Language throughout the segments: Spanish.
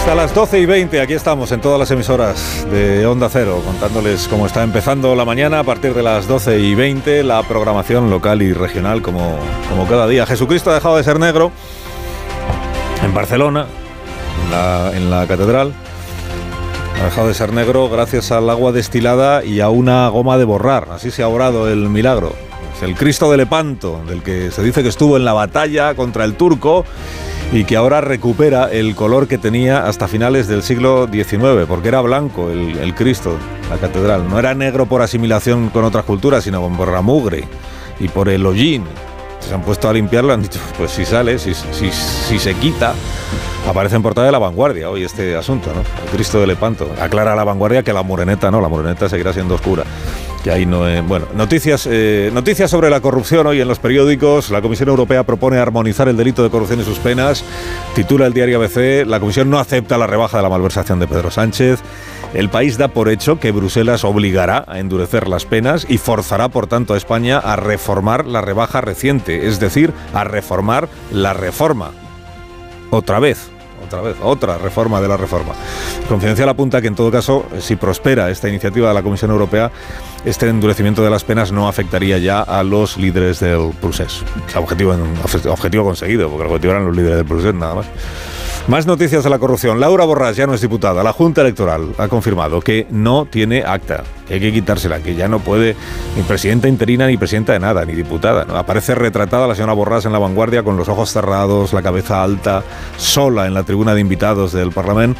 Hasta las 12 y 20, aquí estamos en todas las emisoras de Onda Cero, contándoles cómo está empezando la mañana a partir de las 12 y 20, la programación local y regional como, como cada día. Jesucristo ha dejado de ser negro en Barcelona, en la, en la catedral. Ha dejado de ser negro gracias al agua destilada y a una goma de borrar. Así se ha obrado el milagro. Es el Cristo de Lepanto, del que se dice que estuvo en la batalla contra el turco y que ahora recupera el color que tenía hasta finales del siglo XIX, porque era blanco el, Cristo, la catedral. No era negro por asimilación con otras culturas, sino por la mugre y por el hollín. Se han puesto a limpiarlo, han dicho, pues si sale, si, se quita, aparece en portada de la vanguardia hoy este asunto, ¿no? El Cristo de Lepanto. Aclara la vanguardia que la moreneta no, la moreneta seguirá siendo oscura que ahí no eh, bueno noticias eh, noticias sobre la corrupción hoy en los periódicos. La Comisión Europea propone armonizar el delito de corrupción y sus penas. Titula el diario ABC la Comisión no acepta la rebaja de la malversación de Pedro Sánchez. El país da por hecho que Bruselas obligará a endurecer las penas y forzará por tanto a España a reformar la rebaja reciente es decir a reformar la reforma otra vez otra vez, otra reforma de la reforma. Confidencial apunta que en todo caso, si prospera esta iniciativa de la Comisión Europea, este endurecimiento de las penas no afectaría ya a los líderes del proceso. Objetivo, conseguido, porque el objetivo eran los líderes del proceso, nada más. Más noticias de la corrupción. Laura Borràs ya no es diputada. La Junta Electoral ha confirmado que no tiene acta, hay que quitársela, que ya no puede ni presidenta interina ni presidenta de nada, ni diputada. Aparece retratada la señora Borràs en la vanguardia con los ojos cerrados, la cabeza alta, sola en la tribuna de invitados del Parlamento,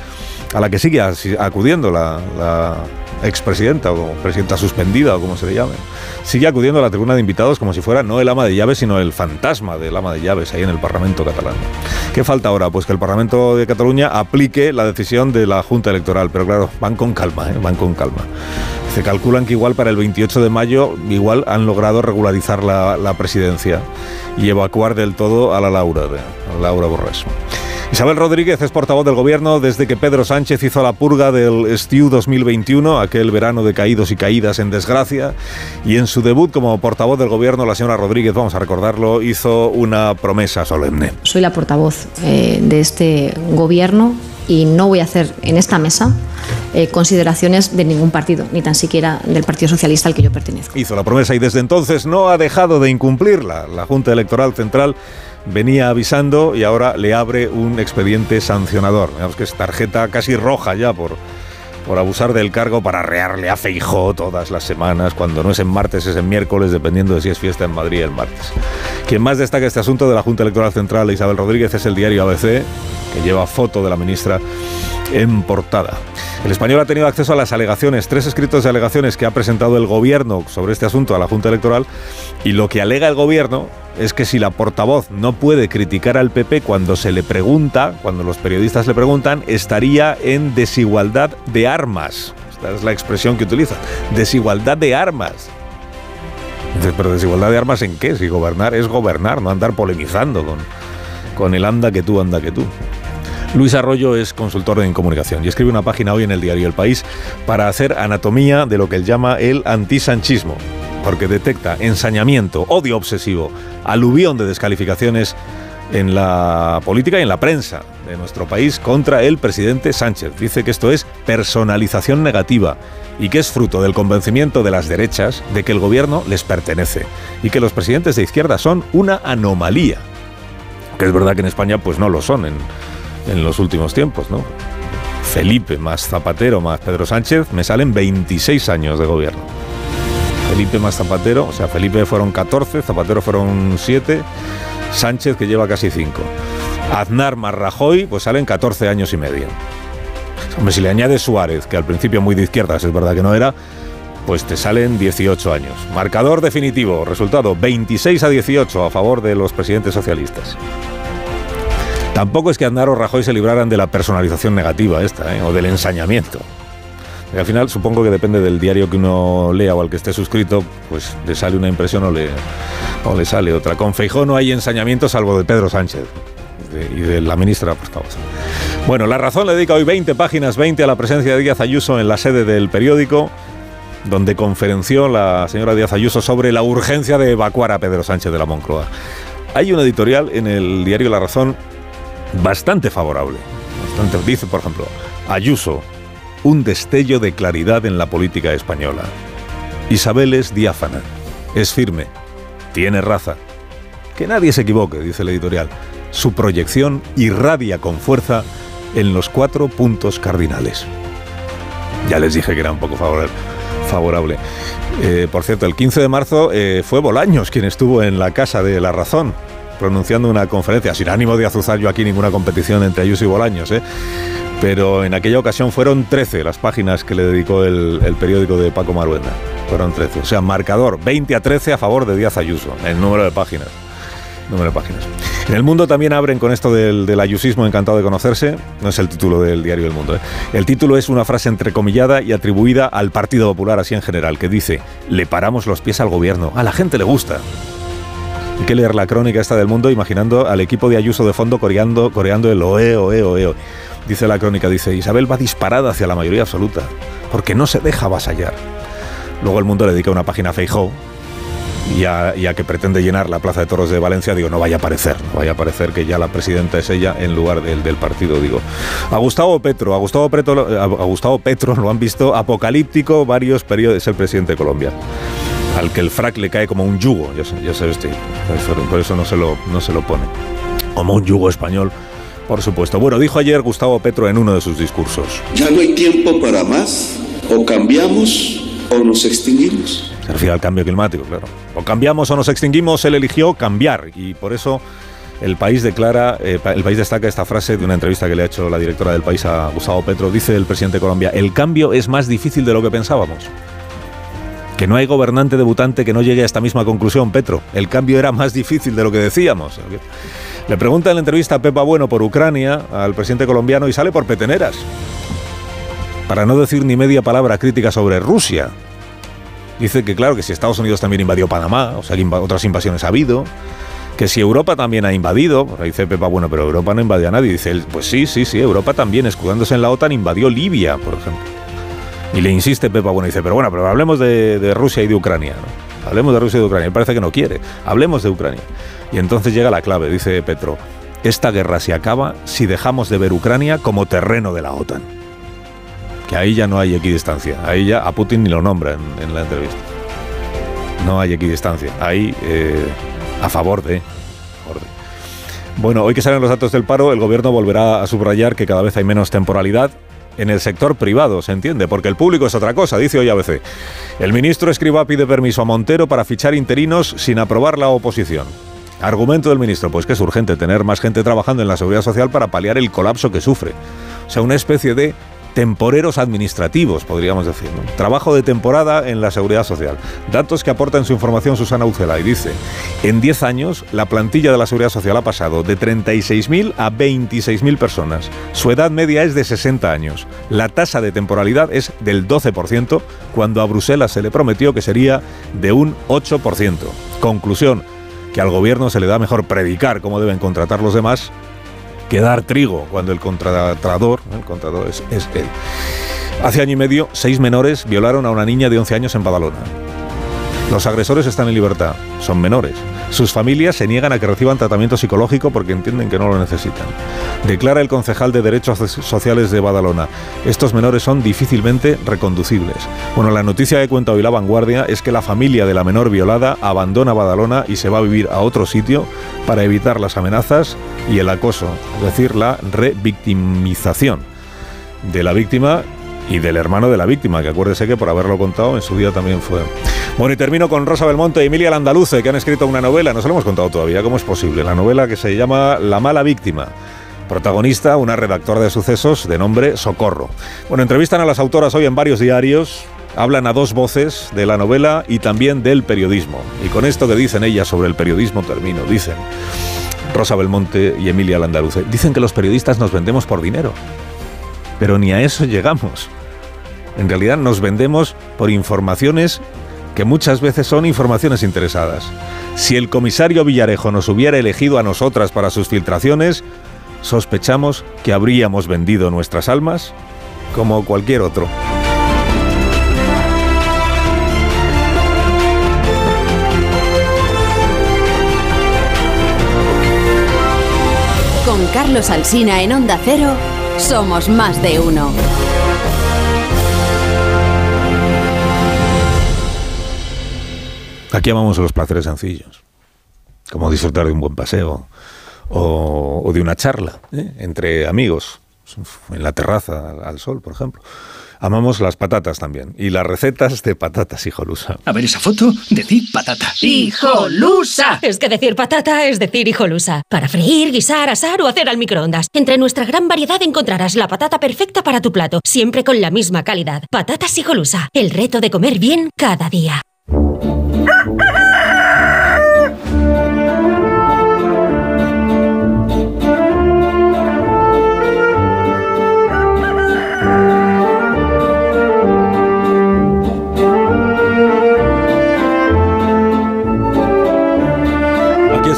a la que sigue acudiendo la, la expresidenta o presidenta suspendida o como se le llame, sigue acudiendo a la tribuna de invitados como si fuera no el ama de llaves, sino el fantasma del ama de llaves ahí en el Parlamento catalán. ¿Qué falta ahora? Pues que el Parlamento de Cataluña aplique la decisión de la Junta Electoral, pero claro, van con calma, ¿eh? van con calma. Se calculan que igual para el 28 de mayo igual han logrado regularizar la, presidencia y evacuar del todo a la Laura, de, Laura. Isabel Rodríguez es portavoz del gobierno desde que Pedro Sánchez hizo la purga del STIU 2021, aquel verano de caídos y caídas en desgracia, y en su debut como portavoz del gobierno, la señora Rodríguez, vamos a recordarlo, hizo una promesa solemne. Soy la portavoz eh, de este gobierno y no voy a hacer en esta mesa eh, consideraciones de ningún partido, ni tan siquiera del Partido Socialista al que yo pertenezco. Hizo la promesa y desde entonces no ha dejado de incumplirla. La Junta Electoral Central venía avisando y ahora le abre un expediente sancionador. Digamos que es tarjeta casi roja ya por, por abusar del cargo para rearle a Feijó todas las semanas, cuando no es en martes es en miércoles, dependiendo de si es fiesta en Madrid el martes. Quien más destaca este asunto de la Junta Electoral Central Isabel Rodríguez es el diario ABC, que lleva foto de la ministra en portada. El español ha tenido acceso a las alegaciones, tres escritos de alegaciones que ha presentado el gobierno sobre este asunto a la Junta Electoral y lo que alega el gobierno es que si la portavoz no puede criticar al PP cuando se le pregunta, cuando los periodistas le preguntan, estaría en desigualdad de armas. Esta es la expresión que utiliza. Desigualdad de armas. Pero desigualdad de armas en qué? Si gobernar es gobernar, no andar polemizando con, con el anda que tú, anda que tú. Luis Arroyo es consultor en comunicación y escribe una página hoy en el diario El País para hacer anatomía de lo que él llama el antisanchismo, porque detecta ensañamiento, odio obsesivo, aluvión de descalificaciones en la política y en la prensa de nuestro país contra el presidente Sánchez. Dice que esto es personalización negativa y que es fruto del convencimiento de las derechas de que el gobierno les pertenece y que los presidentes de izquierda son una anomalía. Que es verdad que en España pues no lo son en los últimos tiempos, ¿no? Felipe más Zapatero más Pedro Sánchez me salen 26 años de gobierno. Felipe más Zapatero, o sea, Felipe fueron 14, Zapatero fueron 7, Sánchez que lleva casi 5. Aznar más Rajoy, pues salen 14 años y medio. Hombre, si le añade Suárez, que al principio muy de izquierdas es verdad que no era, pues te salen 18 años. Marcador definitivo, resultado 26 a 18 a favor de los presidentes socialistas. Tampoco es que Andar o Rajoy se libraran de la personalización negativa esta, ¿eh? o del ensañamiento. Y al final supongo que depende del diario que uno lea o al que esté suscrito, pues le sale una impresión o le, o le sale otra. Con Feijó no hay ensañamiento salvo de Pedro Sánchez y de la ministra pues, Bueno, La Razón le dedica hoy 20 páginas, 20 a la presencia de Díaz Ayuso en la sede del periódico, donde conferenció la señora Díaz Ayuso sobre la urgencia de evacuar a Pedro Sánchez de la Moncloa. Hay un editorial en el diario La Razón bastante favorable. Bastante, dice, por ejemplo, Ayuso, un destello de claridad en la política española. Isabel es diáfana, es firme, tiene raza. Que nadie se equivoque, dice el editorial. Su proyección irradia con fuerza en los cuatro puntos cardinales. Ya les dije que era un poco favorable. Eh, por cierto, el 15 de marzo eh, fue Bolaños quien estuvo en la Casa de la Razón pronunciando una conferencia, sin ánimo de azuzar yo aquí ninguna competición entre Ayuso y Bolaños, ¿eh? pero en aquella ocasión fueron 13 las páginas que le dedicó el, periódico de Paco Maruenda. Fueron 13. O sea, marcador 20 a 13 a favor de Díaz Ayuso, el número de páginas. Número de páginas. En el mundo también abren con esto del, ayusismo encantado de conocerse. No es el título del diario El Mundo. ¿eh? El título es una frase entrecomillada y atribuida al Partido Popular, así en general, que dice: Le paramos los pies al gobierno. A la gente le gusta. Hay que leer la crónica esta del mundo imaginando al equipo de Ayuso de fondo coreando, coreando el oe, oe, oe. Dice la crónica, dice, Isabel va disparada hacia la mayoría absoluta, porque no se deja avasallar. Luego el mundo le dedica una página a Feijó, y a, que pretende llenar la Plaza de Toros de Valencia, digo, no vaya a parecer, no vaya a parecer que ya la presidenta es ella en lugar del, del partido, digo. A Gustavo Petro, a Gustavo Petro, a Gustavo Petro lo han visto apocalíptico varios periodos, es el presidente de Colombia al que el frac le cae como un yugo, ya, ya sabes, por eso no se, lo, no se lo pone. Como un yugo español, por supuesto. Bueno, dijo ayer Gustavo Petro en uno de sus discursos. Ya no hay tiempo para más, o cambiamos o nos extinguimos. Se refiere al cambio climático, claro. O cambiamos o nos extinguimos, él eligió cambiar y por eso el país declara, eh, el país destaca esta frase de una entrevista que le ha hecho la directora del país a Gustavo Petro. Dice el presidente de Colombia, el cambio es más difícil de lo que pensábamos que no hay gobernante debutante que no llegue a esta misma conclusión, Petro. El cambio era más difícil de lo que decíamos. Le pregunta en la entrevista a Pepa Bueno por Ucrania al presidente colombiano y sale por peteneras. Para no decir ni media palabra crítica sobre Rusia. Dice que claro, que si Estados Unidos también invadió Panamá, o sea, otras invasiones ha habido, que si Europa también ha invadido, dice Pepa, bueno, pero Europa no invadió a nadie. Dice pues sí, sí, sí, Europa también, escudándose en la OTAN, invadió Libia, por ejemplo. Y le insiste Pepa Bueno, dice, pero bueno, pero hablemos de, Rusia y de Ucrania. Hablemos de Rusia y de Ucrania. Me parece que no quiere. Hablemos de Ucrania. Y entonces llega la clave, dice Petro. Esta guerra se acaba si dejamos de ver Ucrania como terreno de la OTAN. Que ahí ya no hay equidistancia. Ahí ya a Putin ni lo nombra en, la entrevista. No hay equidistancia. Ahí eh, a favor de. Bueno, hoy que salen los datos del paro, el gobierno volverá a subrayar que cada vez hay menos temporalidad en el sector privado, se entiende, porque el público es otra cosa, dice hoy ABC. El ministro Escriba pide permiso a Montero para fichar interinos sin aprobar la oposición. Argumento del ministro, pues que es urgente tener más gente trabajando en la seguridad social para paliar el colapso que sufre. O sea, una especie de temporeros administrativos, podríamos decir. Trabajo de temporada en la seguridad social. Datos que aporta en su información Susana Ucela y dice, en 10 años la plantilla de la seguridad social ha pasado de 36.000 a 26.000 personas. Su edad media es de 60 años. La tasa de temporalidad es del 12%, cuando a Bruselas se le prometió que sería de un 8%. Conclusión, que al gobierno se le da mejor predicar cómo deben contratar los demás que dar trigo cuando el contratador, el contratador es, es él. Hace año y medio, seis menores violaron a una niña de 11 años en Badalona. Los agresores están en libertad, son menores. Sus familias se niegan a que reciban tratamiento psicológico porque entienden que no lo necesitan. Declara el concejal de Derechos Sociales de Badalona. Estos menores son difícilmente reconducibles. Bueno, la noticia que cuenta hoy La Vanguardia es que la familia de la menor violada abandona Badalona y se va a vivir a otro sitio para evitar las amenazas y el acoso, es decir, la revictimización de la víctima y del hermano de la víctima, que acuérdese que por haberlo contado en su día también fue. Bueno, y termino con Rosa Belmonte y Emilia Landaluce, que han escrito una novela, no se lo hemos contado todavía, ¿cómo es posible? La novela que se llama La mala víctima. Protagonista, una redactora de sucesos de nombre Socorro. Bueno, entrevistan a las autoras hoy en varios diarios hablan a dos voces de la novela y también del periodismo. Y con esto que dicen ellas sobre el periodismo termino. Dicen Rosa Belmonte y Emilia Landaluce. Dicen que los periodistas nos vendemos por dinero. Pero ni a eso llegamos. En realidad nos vendemos por informaciones que muchas veces son informaciones interesadas. Si el comisario Villarejo nos hubiera elegido a nosotras para sus filtraciones, sospechamos que habríamos vendido nuestras almas como cualquier otro. Con Carlos Alsina en Onda Cero, somos más de uno. Aquí amamos los placeres sencillos, como disfrutar de un buen paseo o, de una charla ¿eh? entre amigos, en la terraza al sol, por ejemplo. Amamos las patatas también. Y las recetas de patatas hijolusa. A ver esa foto, decir patata. ¡Hijolusa! Es que decir patata es decir hijolusa. Para freír, guisar, asar o hacer al microondas. Entre nuestra gran variedad encontrarás la patata perfecta para tu plato, siempre con la misma calidad. Patatas hijolusa. El reto de comer bien cada día.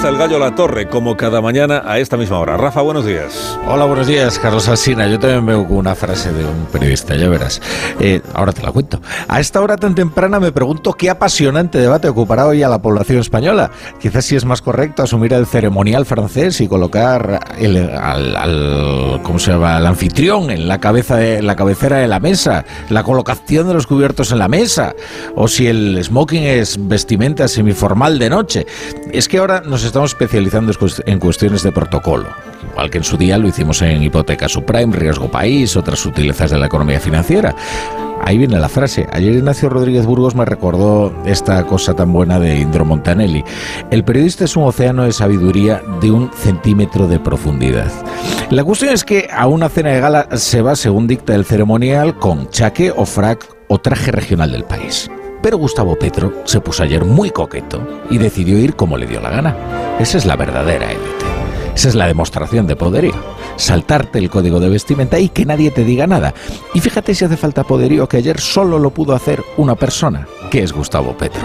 El gallo La Torre, como cada mañana a esta misma hora. Rafa, buenos días. Hola, buenos días, Carlos Alsina. Yo también veo una frase de un periodista, ya verás. Eh, ahora te la cuento. A esta hora tan temprana me pregunto qué apasionante debate ocupará hoy a la población española. Quizás si es más correcto asumir el ceremonial francés y colocar al, ¿cómo se llama? al anfitrión en la, cabeza de, la cabecera de la mesa, la colocación de los cubiertos en la mesa, o si el smoking es vestimenta semiformal de noche. Es que ahora nos estamos especializando en cuestiones de protocolo, igual que en su día lo hicimos en hipoteca subprime, riesgo país, otras sutilezas de la economía financiera. Ahí viene la frase. Ayer Ignacio Rodríguez Burgos me recordó esta cosa tan buena de Indro Montanelli. El periodista es un océano de sabiduría de un centímetro de profundidad. La cuestión es que a una cena de gala se va, según dicta el ceremonial, con chaque o frac o traje regional del país. Pero Gustavo Petro se puso ayer muy coqueto y decidió ir como le dio la gana. Esa es la verdadera élite. Esa es la demostración de poderío. Saltarte el código de vestimenta y que nadie te diga nada. Y fíjate si hace falta poderío que ayer solo lo pudo hacer una persona, que es Gustavo Petro.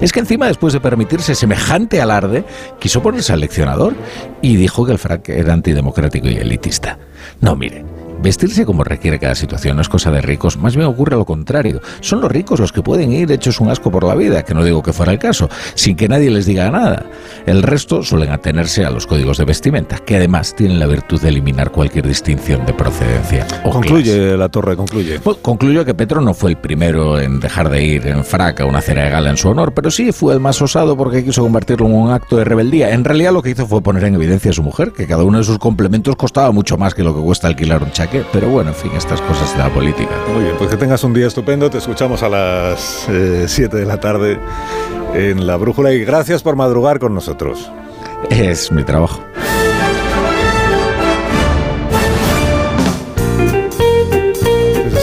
Es que encima, después de permitirse semejante alarde, quiso ponerse al leccionador y dijo que el frac era antidemocrático y elitista. No, mire, Vestirse como requiere cada situación no es cosa de ricos, más bien ocurre lo contrario. Son los ricos los que pueden ir hechos un asco por la vida, que no digo que fuera el caso, sin que nadie les diga nada. El resto suelen atenerse a los códigos de vestimenta, que además tienen la virtud de eliminar cualquier distinción de procedencia. concluye la torre, concluye. concluyo que Petro no fue el primero en dejar de ir en frac a una cena de gala en su honor, pero sí fue el más osado porque quiso convertirlo en un acto de rebeldía. En realidad lo que hizo fue poner en evidencia a su mujer, que cada uno de sus complementos costaba mucho más que lo que cuesta alquilar un pero bueno, en fin, estas cosas de la política. Muy bien, pues que tengas un día estupendo. Te escuchamos a las 7 eh, de la tarde en La Brújula y gracias por madrugar con nosotros. Es mi trabajo.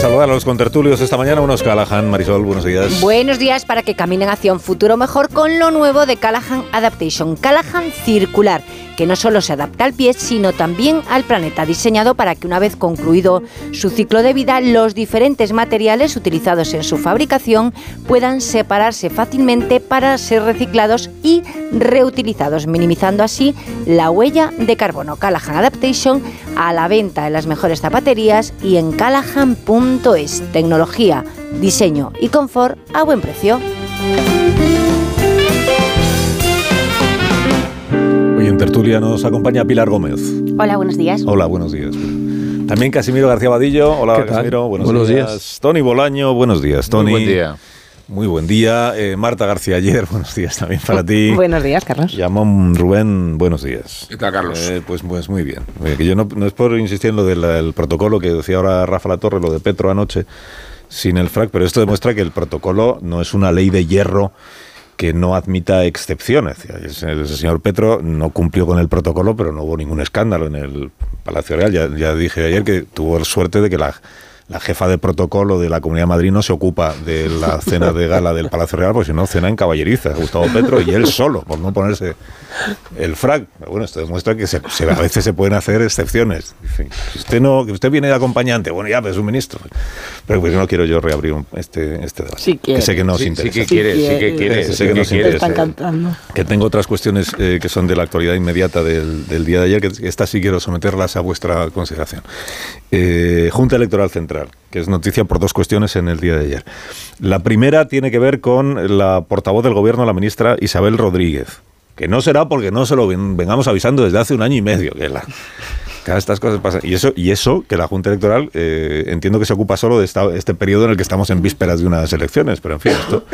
saludar a los contertulios esta mañana. Unos Callahan, Marisol, buenos días. Buenos días para que caminen hacia un futuro mejor con lo nuevo de Callahan Adaptation. Callahan Circular que no solo se adapta al pie, sino también al planeta, diseñado para que una vez concluido su ciclo de vida, los diferentes materiales utilizados en su fabricación puedan separarse fácilmente para ser reciclados y reutilizados, minimizando así la huella de carbono. Callahan Adaptation a la venta en las mejores zapaterías y en callahan.es. Tecnología, diseño y confort a buen precio. En tertulia nos acompaña Pilar Gómez. Hola, buenos días. Hola, buenos días. También Casimiro García Vadillo. Hola, Casimiro. Buenos, días. Tony Bolaño. Buenos días, Tony. Muy buen día. Muy buen día. Eh, Marta García ayer, buenos días también para ti. buenos días, Carlos. Llamón Rubén, buenos días. ¿Qué tal, Carlos? Eh, pues, pues muy bien. Que yo no, es por insistir en lo del protocolo que decía ahora Rafa La Torre, lo de Petro anoche, sin el frac, pero esto demuestra que el protocolo no es una ley de hierro que no admita excepciones. El señor Petro no cumplió con el protocolo, pero no hubo ningún escándalo en el Palacio Real. Ya, dije ayer que tuvo suerte de que la la jefa de protocolo de la Comunidad de Madrid no se ocupa de la cena de gala del Palacio Real, porque si no, cena en caballeriza, Gustavo Petro y él solo, por no ponerse el frac. Bueno, esto demuestra que se, a veces se pueden hacer excepciones. usted no, usted viene de acompañante, bueno, ya, pues es un ministro. Pero pues no quiero yo reabrir este, este debate. que sé que no os interesa. Sí que quiere, sí que quiere. sé que, nos interesa. Que tengo otras cuestiones eh, que son de la actualidad inmediata del, del día de ayer, que estas sí quiero someterlas a vuestra consideración. Eh, Junta Electoral Central, que es noticia por dos cuestiones en el día de ayer. La primera tiene que ver con la portavoz del gobierno, la ministra Isabel Rodríguez, que no será porque no se lo vengamos avisando desde hace un año y medio, que la, estas cosas pasan. Y eso, y eso que la Junta Electoral eh, entiendo que se ocupa solo de este periodo en el que estamos en vísperas de unas elecciones, pero en fin, esto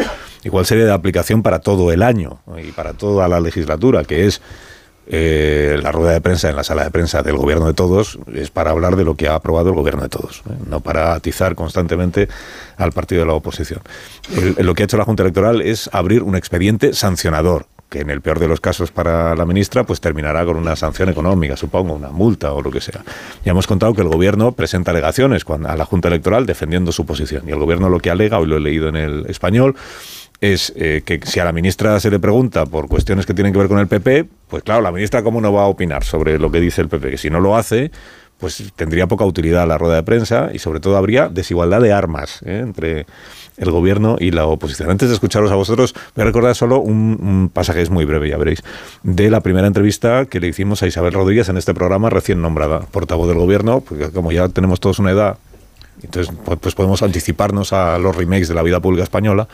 igual sería de aplicación para todo el año y para toda la legislatura, que es eh, la rueda de prensa en la sala de prensa del gobierno de todos es para hablar de lo que ha aprobado el gobierno de todos, ¿eh? no para atizar constantemente al partido de la oposición. lo que ha hecho la Junta Electoral es abrir un expediente sancionador que en el peor de los casos para la ministra, pues terminará con una sanción económica, supongo, una multa o lo que sea. Ya hemos contado que el gobierno presenta alegaciones a la Junta Electoral defendiendo su posición. Y el gobierno lo que alega, hoy lo he leído en el español, es eh, que si a la ministra se le pregunta por cuestiones que tienen que ver con el PP, pues claro, la ministra cómo no va a opinar sobre lo que dice el PP, que si no lo hace, pues tendría poca utilidad la rueda de prensa y sobre todo habría desigualdad de armas ¿eh? entre el gobierno y la oposición. Antes de escucharos a vosotros, voy a recordar solo un, pasaje, es muy breve, ya veréis, de la primera entrevista que le hicimos a Isabel Rodríguez en este programa recién nombrada portavoz del gobierno, porque como ya tenemos todos una edad, entonces pues, pues podemos anticiparnos a los remakes de la vida pública española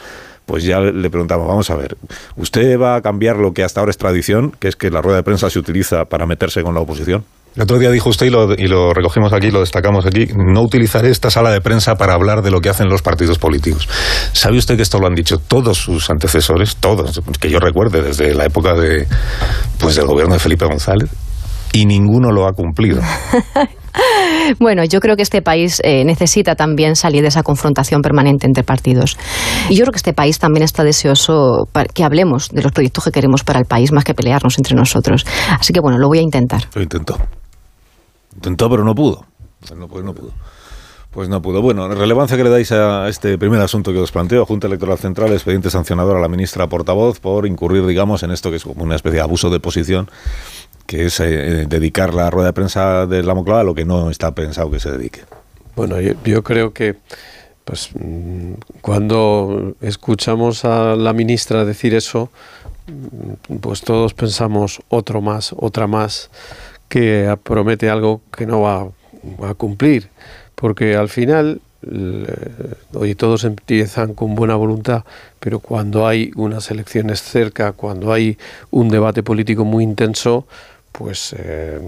pues ya le preguntamos, vamos a ver, ¿usted va a cambiar lo que hasta ahora es tradición, que es que la rueda de prensa se utiliza para meterse con la oposición? El otro día dijo usted, y lo, y lo, recogimos aquí, lo destacamos aquí, no utilizaré esta sala de prensa para hablar de lo que hacen los partidos políticos. ¿Sabe usted que esto lo han dicho todos sus antecesores, todos, que yo recuerde, desde la época de, pues, del gobierno de Felipe González? Y ninguno lo ha cumplido. Bueno, yo creo que este país eh, necesita también salir de esa confrontación permanente entre partidos. Y yo creo que este país también está deseoso que hablemos de los proyectos que queremos para el país más que pelearnos entre nosotros. Así que bueno, lo voy a intentar. Lo intentó. Intentó, pero no pudo. No, pues no pudo. Pues no pudo. Bueno, relevancia que le dais a este primer asunto que os planteo, Junta Electoral Central, expediente sancionador a la ministra portavoz por incurrir, digamos, en esto que es como una especie de abuso de posición que es eh, dedicar la rueda de prensa de la Moncloa a lo que no está pensado que se dedique. Bueno, yo, creo que pues mm, cuando escuchamos a la ministra decir eso, mm, pues todos pensamos otro más, otra más, que promete algo que no va a cumplir, porque al final hoy todos empiezan con buena voluntad, pero cuando hay unas elecciones cerca, cuando hay un debate político muy intenso, pues eh,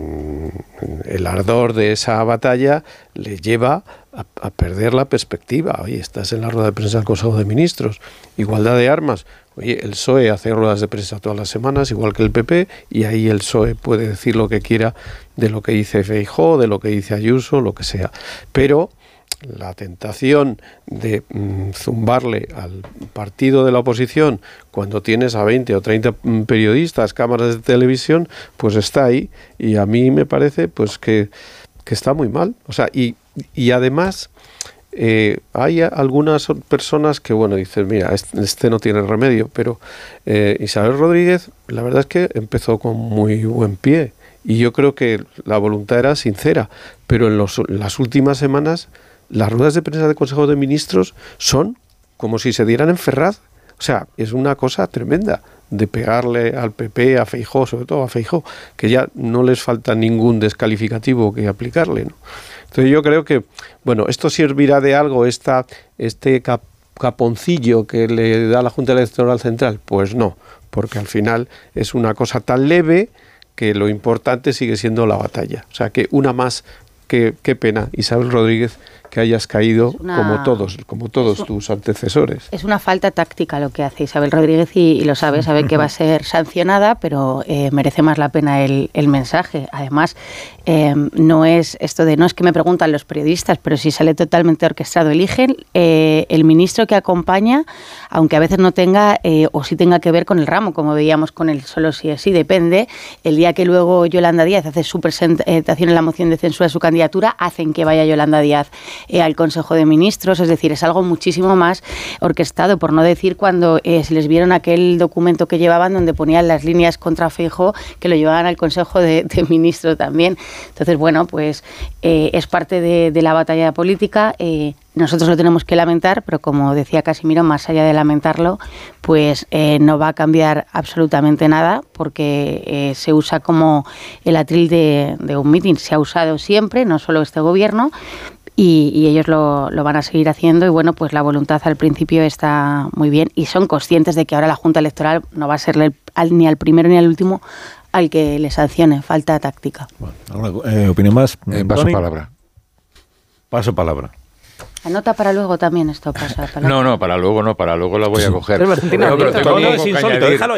el ardor de esa batalla le lleva a, perder la perspectiva. Oye, estás en la rueda de prensa del Consejo de Ministros, igualdad de armas. Oye, el PSOE hace ruedas de prensa todas las semanas, igual que el PP, y ahí el PSOE puede decir lo que quiera de lo que dice Feijó, de lo que dice Ayuso, lo que sea. Pero la tentación de mm, zumbarle al partido de la oposición cuando tienes a 20 o 30 mm, periodistas, cámaras de televisión, pues está ahí y a mí me parece pues que, está muy mal. O sea, y, y además eh, hay algunas personas que, bueno, dicen, mira, este, no tiene remedio, pero eh, Isabel Rodríguez, la verdad es que empezó con muy buen pie y yo creo que la voluntad era sincera, pero en, los, las últimas semanas las ruedas de prensa del Consejo de Ministros son como si se dieran en Ferraz. O sea, es una cosa tremenda de pegarle al PP, a Feijó, sobre todo a Feijó, que ya no les falta ningún descalificativo que aplicarle. ¿no? Entonces yo creo que, bueno, esto servirá de algo, esta, este caponcillo que le da la Junta Electoral Central. Pues no, porque al final es una cosa tan leve que lo importante sigue siendo la batalla. O sea, que una más, que, qué pena, Isabel Rodríguez que hayas caído como todos, como todos tus antecesores. Es una falta táctica lo que hace Isabel Rodríguez y, lo sabe, sabe que va a ser sancionada, pero eh, merece más la pena el, mensaje. Además, eh, no es esto de no es que me preguntan los periodistas, pero si sale totalmente orquestado. Eligen eh, el ministro que acompaña, aunque a veces no tenga o sí tenga que ver con el ramo, como veíamos con el solo si así depende. El día que luego Yolanda Díaz hace su presentación en la moción de censura de su candidatura, hacen que vaya Yolanda Díaz eh, al Consejo de Ministros, es decir, es algo muchísimo más orquestado, por no decir cuando eh, se les vieron aquel documento que llevaban donde ponían las líneas contra Fijo, que lo llevaban al Consejo de, Ministros también. Entonces, bueno, pues eh, es parte de, la batalla política. nosotros lo tenemos que lamentar, pero como decía Casimiro, más allá de lamentarlo, pues no va a cambiar absolutamente nada porque se usa como el atril de, de un mitin. Se ha usado siempre, no solo este gobierno, y, ellos lo, lo, van a seguir haciendo y bueno, pues la voluntad al principio está muy bien y son conscientes de que ahora la Junta Electoral no va a ser ni al primero ni al último al que le sancione, falta táctica. Bueno, eh, ¿Opinión más? Eh, paso palabra. Paso palabra. Anota para luego también esto pasa. no, no, para luego no, para luego la voy a coger.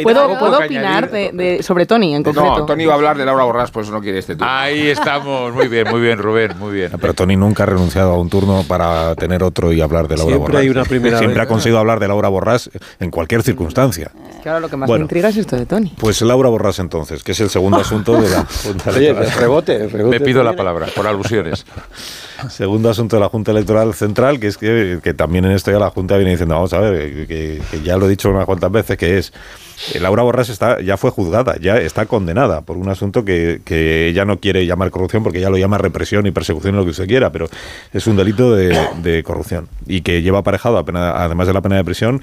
¿Puedo, opinar de, sobre Tony en concreto? No, Tony va a hablar de Laura Borrás, pues no quiere este turno. Ahí estamos, muy bien, muy bien, Rubén, muy bien. pero Tony nunca ha renunciado a un turno para tener otro y hablar de Laura Siempre Borrás. Hay una primera Siempre ha conseguido hablar de Laura Borrás en cualquier circunstancia. Claro, lo que más me intriga es esto de Tony. Pues Laura Borrás entonces, que es el segundo asunto de la Oye, rebote, rebote. Me pido la palabra, por alusiones. Segundo asunto de la Junta Electoral Central, que es que, también en esto ya la Junta viene diciendo, vamos a ver, que, ya lo he dicho unas cuantas veces, que es, eh, Laura Borras está, ya fue juzgada, ya está condenada por un asunto que, que ella no quiere llamar corrupción porque ya lo llama represión y persecución, lo que usted quiera, pero es un delito de, corrupción y que lleva aparejado, además de la pena de prisión,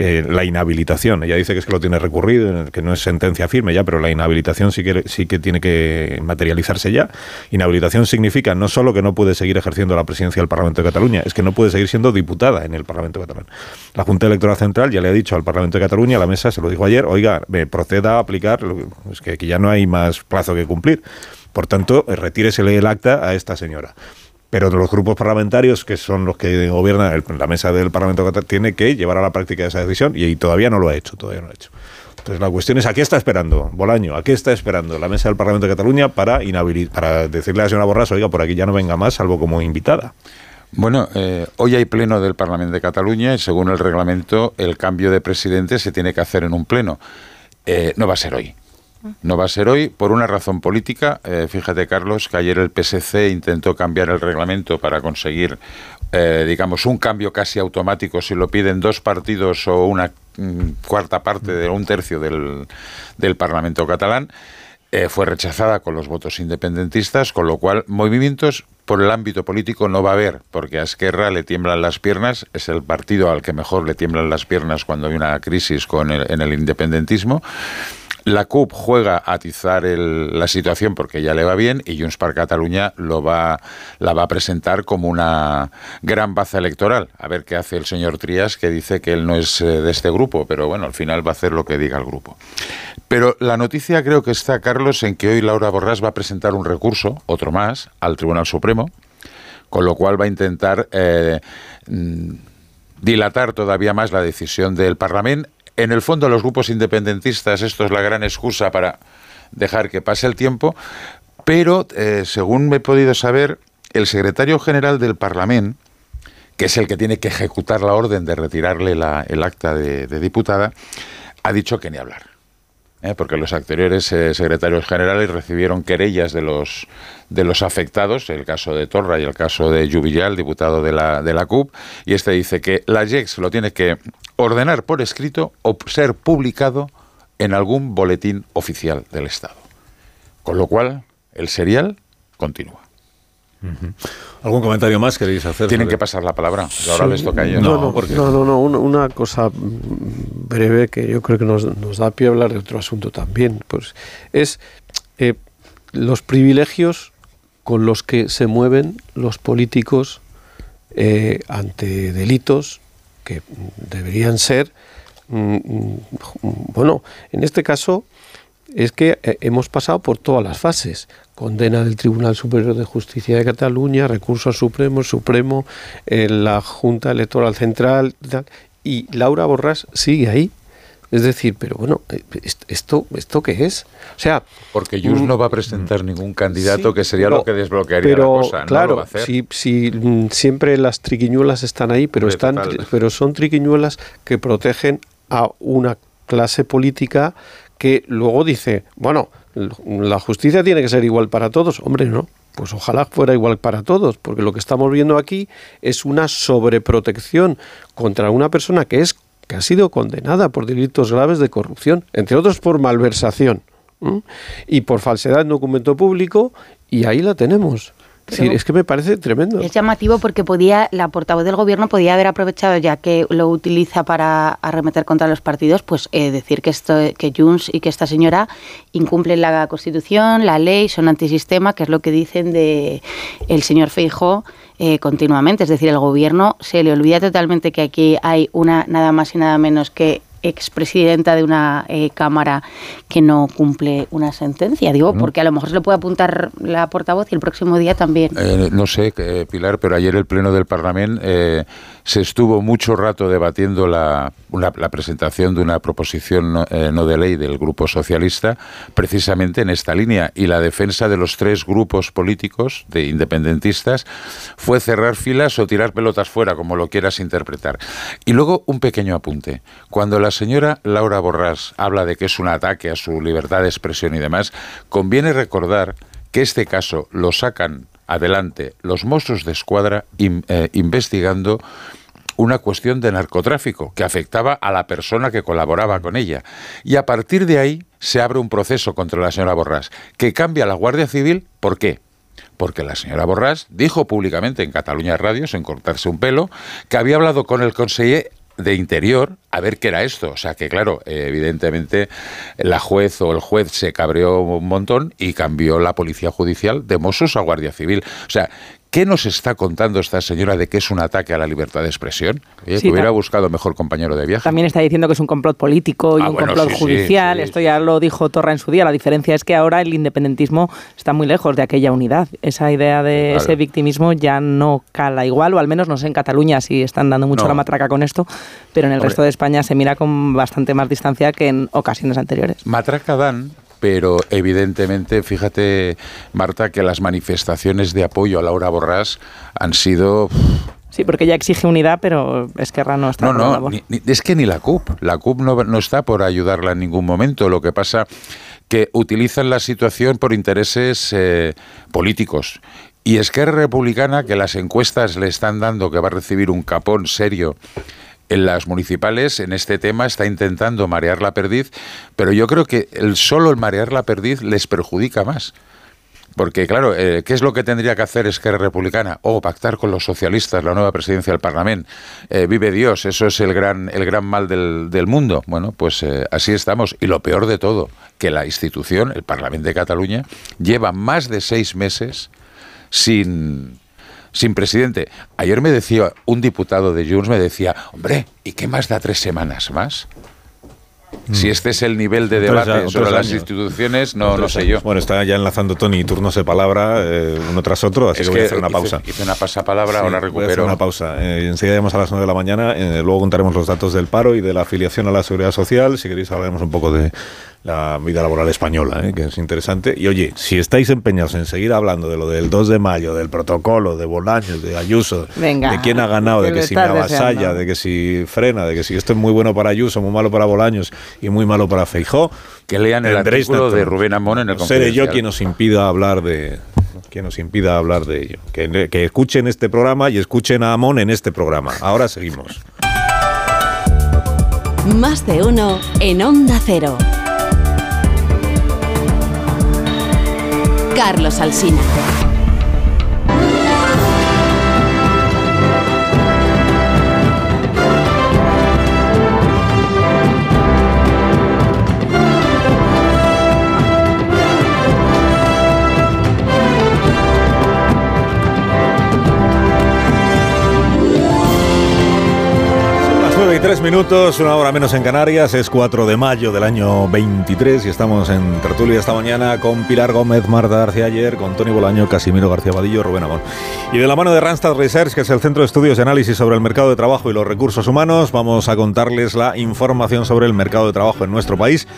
eh, la inhabilitación. Ella dice que es que lo tiene recurrido, que no es sentencia firme ya, pero la inhabilitación sí que, sí que tiene que materializarse ya. Inhabilitación significa no solo que no puede seguir ejerciendo la presidencia del Parlamento de Cataluña, es que no puede seguir siendo diputada en el Parlamento catalán. La Junta Electoral Central ya le ha dicho al Parlamento de Cataluña, a la mesa, se lo dijo ayer, oiga, me proceda a aplicar, es que, que ya no hay más plazo que cumplir. Por tanto, retíresele el acta a esta señora. Pero los grupos parlamentarios, que son los que gobiernan la mesa del Parlamento, tiene que llevar a la práctica esa decisión y, todavía no lo ha hecho, todavía no lo ha hecho. Entonces la cuestión es, ¿a qué está esperando Bolaño? ¿A qué está esperando la mesa del Parlamento de Cataluña para, para decirle a la señora Borras, oiga, por aquí ya no venga más, salvo como invitada? Bueno, eh, hoy hay pleno del Parlamento de Cataluña y según el reglamento el cambio de presidente se tiene que hacer en un pleno. Eh, no va a ser hoy. No va a ser hoy por una razón política. Eh, fíjate, Carlos, que ayer el PSC intentó cambiar el reglamento para conseguir, eh, digamos, un cambio casi automático si lo piden dos partidos o una mm, cuarta parte de un tercio del, Parlamento catalán. Eh, fue rechazada con los votos independentistas, con lo cual movimientos por el ámbito político no va a haber, porque a Esquerra le tiemblan las piernas, es el partido al que mejor le tiemblan las piernas cuando hay una crisis con en el independentismo. La CUP juega a atizar la situación porque ya le va bien y Junts per Cataluña lo va, la va a presentar como una gran baza electoral. A ver qué hace el señor Trías, que dice que él no es eh, de este grupo, pero bueno, al final va a hacer lo que diga el grupo. Pero la noticia creo que está, Carlos, en que hoy Laura Borrás va a presentar un recurso, otro más, al Tribunal Supremo, con lo cual va a intentar eh, mm, dilatar todavía más la decisión del Parlamento en el fondo los grupos independentistas, esto es la gran excusa para dejar que pase el tiempo, pero eh, según me he podido saber, el secretario general del Parlamento, que es el que tiene que ejecutar la orden de retirarle el acta de diputada, ha dicho que ni hablar. ¿Eh? porque los anteriores eh, secretarios generales recibieron querellas de los, de los afectados, el caso de Torra y el caso de Lluvillal, diputado de la, de la CUP, y este dice que la JEX lo tiene que ordenar por escrito o ser publicado en algún boletín oficial del Estado. Con lo cual, el serial continúa. ¿Algún comentario más queréis hacer? Tienen que pasar la palabra. Ahora les toca a ellos. No, no, no, una, cosa breve que yo creo que nos, da pie a hablar de otro asunto también. Pues es eh, los privilegios con los que se mueven los políticos eh, ante delitos que deberían ser, mm, mm, bueno, en este caso es que eh, hemos pasado por todas las fases condena del Tribunal Superior de Justicia de Cataluña, recurso al Supremo, Supremo, en la Junta Electoral Central y Laura Borrás sigue ahí. Es decir, pero bueno, eh, ¿esto, esto qué es? O sea... Porque Jus no va a presentar ningún candidato que sería lo que desbloquearía la cosa. Claro, Si, si, mm, siempre las triquiñuelas están ahí, pero, están, pero son triquiñuelas que protegen a una clase política que luego dice, bueno, la justicia tiene que ser igual para todos. Hombre, no. Pues ojalá fuera igual para todos, porque lo que estamos viendo aquí es una sobreprotección contra una persona que es que ha sido condenada por delitos graves de corrupción, entre otros por malversación y por falsedad en documento público, y ahí la tenemos. Sí, es que me parece tremendo. Es llamativo porque podía, la portavoz del gobierno podía haber aprovechado, ya que lo utiliza para arremeter contra los partidos, pues eh, decir que esto, que Junts y que esta señora incumplen la Constitución, la ley, son antisistema, que es lo que dicen de el señor Feijó eh, continuamente. Es decir, el gobierno se le olvida totalmente que aquí hay una nada más y nada menos que expresidenta de una eh, Cámara que no cumple una sentencia. Digo, porque a lo mejor se le puede apuntar la portavoz y el próximo día también. Eh, no sé, Pilar, pero ayer el Pleno del Parlamento eh, se estuvo mucho rato debatiendo la, la presentación de una proposición no, de ley del Grupo Socialista precisamente en esta línea y la defensa de los tres grupos políticos de independentistas fue cerrar filas o tirar pelotas fuera, como lo quieras interpretar. Y luego un pequeño apunte. Cuando la señora Laura Borrás habla de que es un ataque a su libertad de expresión y demás, conviene recordar que este caso lo sacan adelante los Mossos de Escuadra eh, investigando una cuestión de narcotráfico que afectaba a la persona que colaboraba con ella. Y a partir de ahí se abre un proceso contra la señora Borrás, que cambia la Guardia Civil. ¿Por qué? Porque la señora Borrás dijo públicamente en Cataluña Radio, sin cortarse un pelo, que había hablado con el conseller de Interior a ver qué era esto. O sea que, claro, evidentemente la juez o el juez se cabreó un montón y cambió la policía judicial de Mossos a Guardia Civil. O sea, ¿Qué nos está contando esta señora de que es un ataque a la libertad de expresión? que hubiera buscado mejor compañero de viaje. También está diciendo que es un complot político y ah, un complot judicial. Esto ya lo dijo Torra en su día. La diferencia es que ahora el independentismo está muy lejos de aquella unidad. Esa idea de ese victimismo ya no cala igual, o al menos no sé en Cataluña si están dando mucho la matraca con esto, pero en el resto de España se mira con bastante más distancia que en ocasiones anteriores. Matraca dan pero evidentemente, fíjate, Marta, que las manifestaciones de apoyo a Laura Borrás han sido... Sí, porque ella exige unidad, pero Esquerra no está. No, no, es que ni la CUP. La CUP no, no está por ayudarla en ningún momento. Lo que pasa que utilizan la situación por intereses eh, políticos. Y Esquerra Republicana, que las encuestas le están dando que va a recibir un capón serio en las municipales en este tema está intentando marear la perdiz, pero yo creo que el solo el marear la perdiz les perjudica más. Porque, claro, eh, ¿qué es lo que tendría que hacer Esquerra Republicana? O pactar con los socialistas la nueva presidencia del Parlamento. Eh, vive Dios, eso es el gran, el gran mal del, del mundo. Bueno, pues eh, así estamos. Y lo peor de todo, que la institución, el Parlamento de Cataluña, lleva más de seis meses sin sin presidente. Ayer me decía un diputado de Junts, me decía, hombre, ¿y qué más da tres semanas más? Si mm. este es el nivel de debate sobre las instituciones, no, no sé yo. Bueno, está ya enlazando Tony turnos de palabra eh, uno tras otro, así que voy a hacer una pausa. Hice, una pasapalabra, ahora recupero. Voy a hacer una pausa. Eh, enseguida llegamos a las 9 de la mañana, eh, luego contaremos los datos del paro y de la afiliación a la seguridad social. Si queréis hablaremos un poco de la vida laboral española, ¿eh? que es interesante. Y oye, si estáis empeñados en seguir hablando de lo del 2 de mayo, del protocolo, de Bolaños, de Ayuso, de quién ha ganado, de que si me avasalla, de que si frena, de que si esto es muy bueno para Ayuso, muy malo para Bolaños y muy malo para Feijó, que lean el artículo de Rubén Amón en el Seré yo quien nos impida hablar de quien nos impida hablar de ello. Que, que escuchen este programa y escuchen a Amón en este programa. Ahora seguimos. Más de uno en Onda Cero. Carlos Alsina. Tres minutos, una hora menos en Canarias, es 4 de mayo del año 23 y estamos en tertulia esta mañana con Pilar Gómez, Marta García ayer, con Tony Bolaño, Casimiro García Vadillo, Rubén Amón. Y de la mano de Randstad Research, que es el Centro de Estudios y Análisis sobre el Mercado de Trabajo y los Recursos Humanos, vamos a contarles la información sobre el mercado de trabajo en nuestro país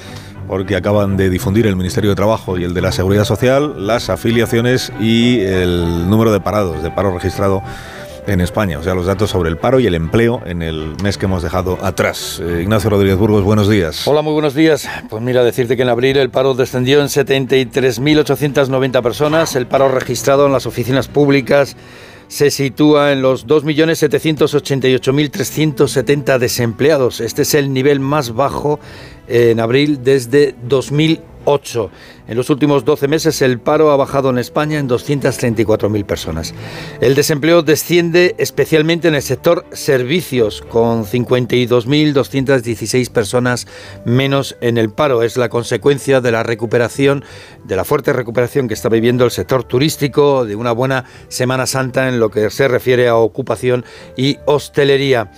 porque acaban de difundir el Ministerio de Trabajo y el de la Seguridad Social las afiliaciones y el número de parados, de paro registrado en España, o sea, los datos sobre el paro y el empleo en el mes que hemos dejado atrás. Eh, Ignacio Rodríguez Burgos, buenos días. Hola, muy buenos días. Pues mira, decirte que en abril el paro descendió en 73.890 personas, el paro registrado en las oficinas públicas se sitúa en los 2.788.370 desempleados. Este es el nivel más bajo en abril desde 2008. En los últimos 12 meses el paro ha bajado en España en 234.000 personas. El desempleo desciende especialmente en el sector servicios, con 52.216 personas menos en el paro. Es la consecuencia de la recuperación, de la fuerte recuperación que está viviendo el sector turístico, de una buena Semana Santa en lo que se refiere a ocupación y hostelería.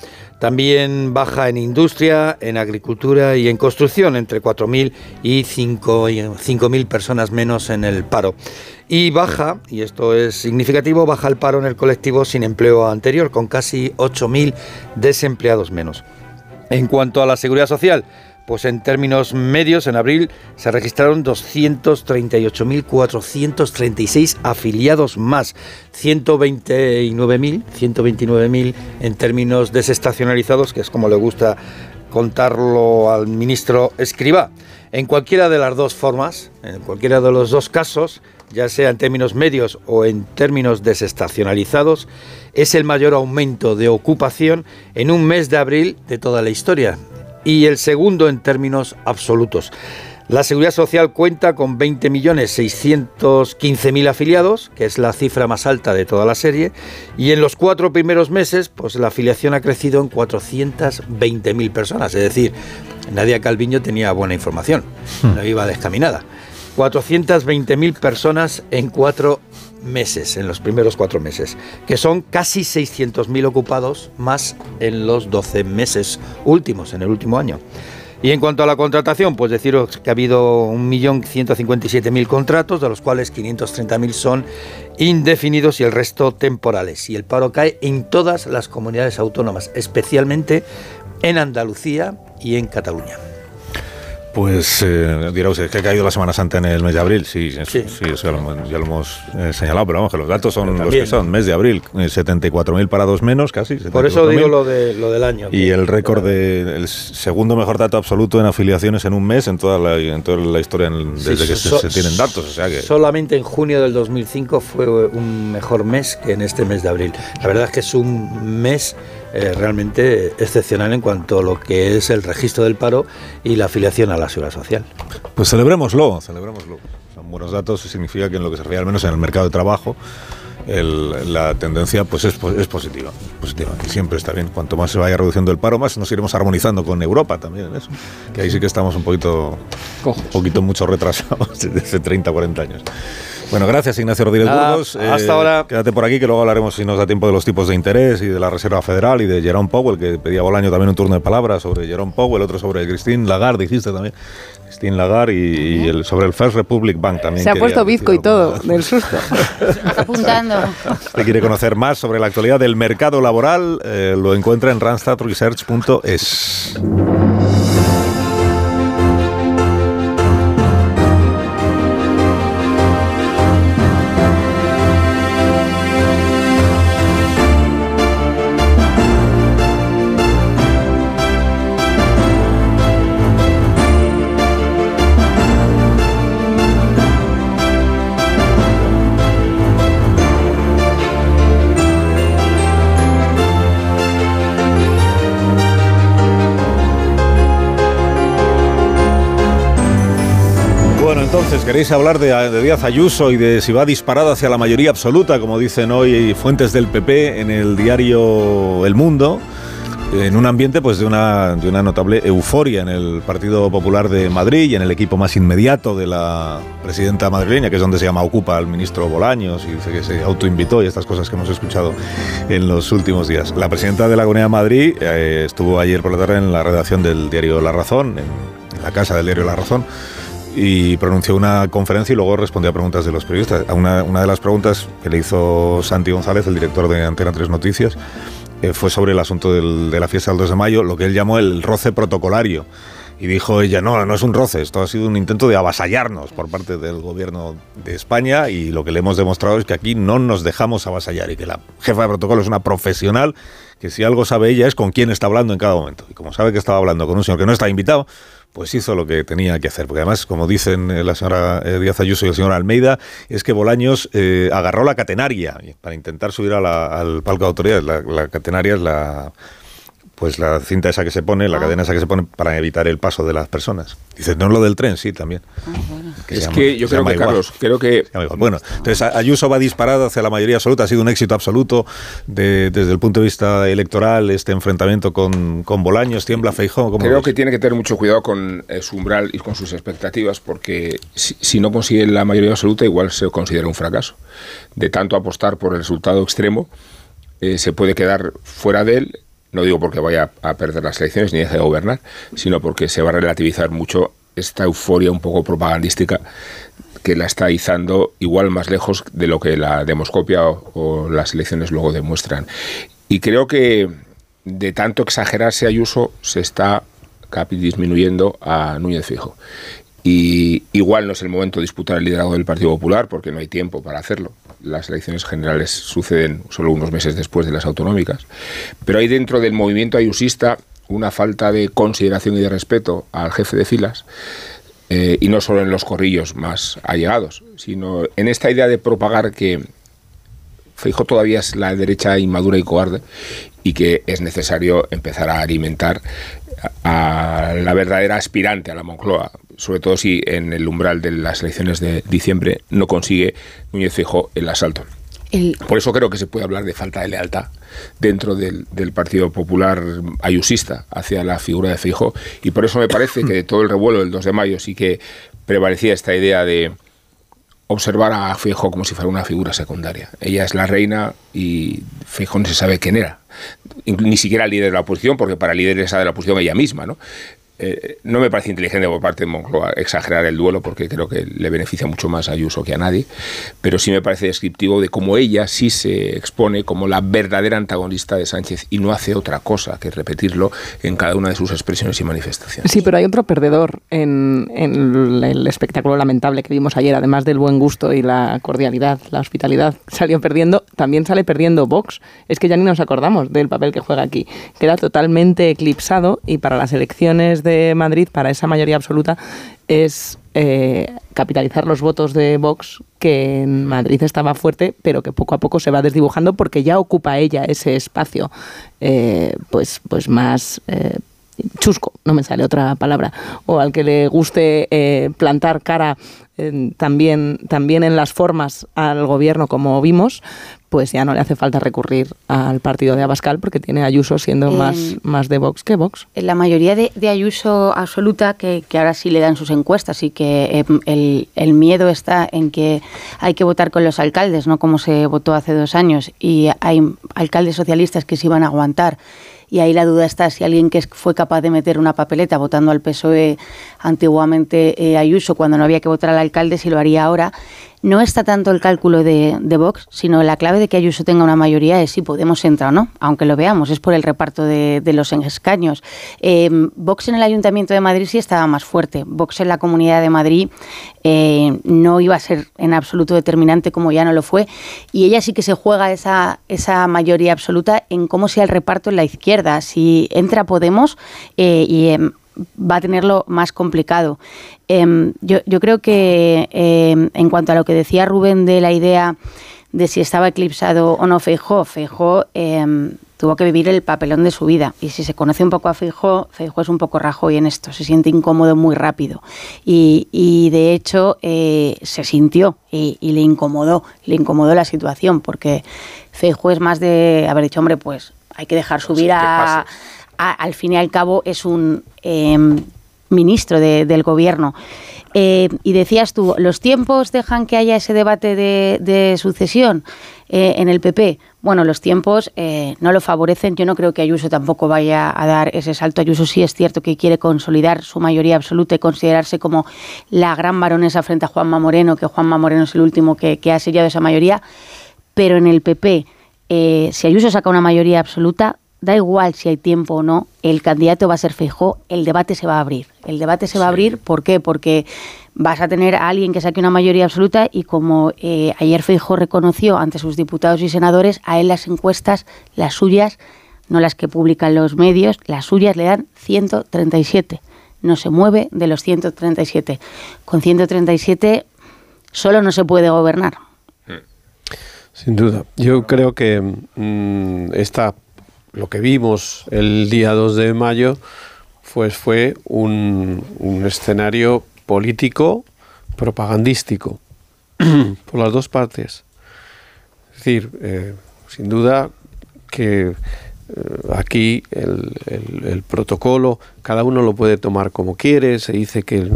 También baja en industria, en agricultura y en construcción, entre 4.000 y 5.000 personas menos en el paro. Y baja, y esto es significativo, baja el paro en el colectivo sin empleo anterior, con casi 8.000 desempleados menos. En cuanto a la seguridad social, pues en términos medios, en abril se registraron 238.436 afiliados más, 129.000, 129.000 en términos desestacionalizados, que es como le gusta contarlo al ministro Escribá. En cualquiera de las dos formas, en cualquiera de los dos casos, ya sea en términos medios o en términos desestacionalizados, es el mayor aumento de ocupación en un mes de abril de toda la historia y el segundo en términos absolutos. La Seguridad Social cuenta con 20.615.000 afiliados, que es la cifra más alta de toda la serie, y en los cuatro primeros meses, pues la afiliación ha crecido en 420.000 personas, es decir, Nadia Calviño tenía buena información, hmm. no iba descaminada. 420.000 personas en cuatro meses, en los primeros cuatro meses, que son casi 600.000 ocupados más en los 12 meses últimos, en el último año. Y en cuanto a la contratación, pues deciros que ha habido 1.157.000 contratos, de los cuales 530.000 son indefinidos y el resto temporales. Y el paro cae en todas las comunidades autónomas, especialmente en Andalucía y en Cataluña. Pues eh, dirá usted que ha caído la Semana Santa en el mes de abril, sí, sí, ya, lo, hemos eh, señalado, pero vamos, que los datos son los que son. Mes de abril, 74.000 eh, parados menos, casi. Por eso digo lo, de, lo del año. Y el récord del segundo mejor dato absoluto en afiliaciones en un mes en toda la, en toda la historia desde que se, tienen datos. O sea que... Solamente en junio del 2005 fue un mejor mes que en este mes de abril. La verdad es que es un mes eh, realmente excepcional en cuanto a lo que es el registro del paro y la afiliación a la seguridad social. Pues celebrémoslo, celebrémoslo. Son buenos datos y significa que en lo que se refiere al menos en el mercado de trabajo, la tendencia pues es, es positiva, positiva y siempre está bien. Cuanto más se vaya reduciendo el paro, más nos iremos armonizando con Europa también en eso. Que ahí sí que estamos un poquito, un poquito mucho retrasados desde 30, 40 años. Bueno, gracias Ignacio Rodríguez Burgos. hasta eh, ahora. Quédate por aquí que luego hablaremos si nos da tiempo de los tipos de interés y de la Reserva Federal y de Jerome Powell, que pedía Bolaño también un turno de palabras sobre Jerome Powell, otro sobre Christine Lagarde, dijiste también. Christine Lagarde y, el, sobre el First Republic Bank también. Se ha puesto bizco y todo, del susto. apuntando. Si quiere conocer más sobre la actualidad del mercado laboral, eh, lo encuentra en randstadresearch.es. queréis hablar de, Díaz Ayuso y de si va disparada hacia la mayoría absoluta, como dicen hoy fuentes del PP en el diario El Mundo, en un ambiente pues de una, notable euforia en el Partido Popular de Madrid y en el equipo más inmediato de la presidenta madrileña, que es donde se llama Ocupa al ministro Bolaños y dice que se autoinvitó y estas cosas que hemos escuchado en los últimos días. La presidenta de la Comunidad de Madrid eh, estuvo ayer por la tarde en la redacción del diario La Razón, en la casa del diario La Razón y pronunció una conferencia y luego respondió a preguntas de los periodistas. una, una de las preguntas que le hizo Santi González, el director de Antena 3 Noticias, eh, fue sobre el asunto de la fiesta del 2 de mayo, lo que él llamó el roce protocolario. Y dijo ella, no, no es un roce, esto ha sido un intento de avasallarnos por parte del gobierno de España y lo que le hemos demostrado es que aquí no nos dejamos avasallar y que la jefa de protocolo es una profesional que si algo sabe ella es con quién está hablando en cada momento. Y como sabe que estaba hablando con un señor que no está invitado, pues hizo lo que tenía que hacer. Porque además, como dicen eh, la señora eh, Díaz Ayuso y el señor Almeida, es que Bolaños eh, agarró la catenaria para intentar subir al palco de autoridades. la catenaria es la pues la cinta esa que se pone, la ah. cadena esa que se pone para evitar el paso de las personas. Dices, no lo del tren, sí, también. Ah, es que yo creo que, Carlos, creo que... Bueno, entonces Ayuso va disparado hacia la mayoría absoluta, ha sido un éxito absoluto desde el punto de vista electoral, este enfrentamiento con, con Bolaños, tiembla Feijó. Creo que tiene que tener mucho cuidado con su umbral y con sus expectativas, porque si, no consigue la mayoría absoluta, igual se considera un fracaso. De tanto apostar por el resultado extremo, eh, se puede quedar fuera de él no digo porque vaya a perder las elecciones ni deje de gobernar, sino porque se va a relativizar mucho esta euforia un poco propagandística que la está izando igual más lejos de lo que la demoscopia o, las elecciones luego demuestran. Y creo que de tanto exagerarse Ayuso se está disminuyendo a Núñez Fijo. Y igual no es el momento de disputar el liderazgo del Partido Popular porque no hay tiempo para hacerlo las elecciones generales suceden solo unos meses después de las autonómicas, pero hay dentro del movimiento ayusista una falta de consideración y de respeto al jefe de filas, eh, y no solo en los corrillos más allegados, sino en esta idea de propagar que Feijo todavía es la derecha inmadura y cobarde y que es necesario empezar a alimentar a la verdadera aspirante a la Moncloa, sobre todo si en el umbral de las elecciones de diciembre no consigue Núñez Fijo el asalto. Por eso creo que se puede hablar de falta de lealtad dentro del, Partido Popular ayusista hacia la figura de Fijo y por eso me parece que de todo el revuelo del 2 de mayo sí que prevalecía esta idea de observar a Fijo como si fuera una figura secundaria. Ella es la reina y Fijo no se sabe quién era ni siquiera líder de la oposición, porque para líder esa de la oposición ella misma, ¿no? Eh, no me parece inteligente por parte de Moncloa exagerar el duelo porque creo que le beneficia mucho más a Ayuso que a nadie, pero sí me parece descriptivo de cómo ella sí se expone como la verdadera antagonista de Sánchez y no hace otra cosa que repetirlo en cada una de sus expresiones y manifestaciones. Sí, pero hay otro perdedor en, el espectáculo lamentable que vimos ayer, además del buen gusto y la cordialidad, la hospitalidad, salió perdiendo, también sale perdiendo Vox. Es que ya ni nos acordamos del papel que juega aquí. Queda totalmente eclipsado y para las elecciones de Madrid para esa mayoría absoluta es eh, capitalizar los votos de Vox, que en Madrid estaba fuerte, pero que poco a poco se va desdibujando porque ya ocupa ella ese espacio eh, pues, pues más eh, chusco, no me sale otra palabra, o al que le guste plantar cara también, también en las formas al gobierno como vimos, pues ya no le hace falta recurrir al partido de Abascal porque tiene Ayuso siendo más, más de Vox que Vox. La mayoría de, Ayuso absoluta, que, ahora sí le dan sus encuestas y que em, el, el, miedo está en que hay que votar con los alcaldes, no como se votó hace dos años, y hay alcaldes socialistas que se iban a aguantar y ahí la duda está si alguien que fue capaz de meter una papeleta votando al PSOE antiguamente eh, Ayuso cuando no había que votar al alcalde, si lo haría ahora. No está tanto el cálculo de, Vox, sino la clave de que Ayuso tenga una mayoría es si Podemos entrar o no, aunque lo veamos, es por el reparto de, los escaños. Em, Vox en el Ayuntamiento de Madrid sí estaba más fuerte. Vox en la Comunidad de Madrid eh, no iba a ser en absoluto determinante como ya no lo fue. Y ella sí que se juega esa, esa mayoría absoluta en cómo sea el reparto en la izquierda. Si entra Podemos eh, y em, va a tenerlo más complicado. Em, yo, creo que em, en cuanto a lo que decía Rubén de la idea de si estaba eclipsado o no Feijó, Feijó em, tuvo que vivir el papelón de su vida. Y si se conoce un poco a Feijó, Feijó es un poco rajoy en esto, se siente incómodo muy rápido. Y, de hecho eh, se sintió y, le incomodó, le incomodó la situación, porque Feijó es más de haber dicho, hombre, pues hay que dejar subir a al fin y al cabo es un em, ministro del gobierno. Eh, y decías tú, ¿los tiempos dejan que haya ese debate de, sucesión eh, en el PP? Bueno, los tiempos eh, no lo favorecen. Yo no creo que Ayuso tampoco vaya a dar ese salto. Ayuso sí es cierto que quiere consolidar su mayoría absoluta y considerarse como la gran baronesa frente a Juanma Moreno, que Juanma Moreno es el último que, que ha sellado esa mayoría. Pero en el PP, si Ayuso saca una mayoría absoluta, da igual si hay tiempo o no, el candidato va a ser Feijó, el debate se va a abrir. El debate se va a abrir, ¿por qué? Porque vas a tener a alguien que saque una mayoría absoluta y como eh, ayer Feijó reconoció ante sus diputados y senadores, a él las encuestas, las suyas, no las que publican los medios, las suyas le dan 137. No se mueve de los 137. Con 137 solo no se puede gobernar. Sin duda. Yo creo que mm, esta, lo que vimos el día 2 de mayo pues fue un, escenario político propagandístico por las dos partes. Es decir, eh, sin duda que aquí el, protocolo, cada uno lo puede tomar como quiere, se dice que mm,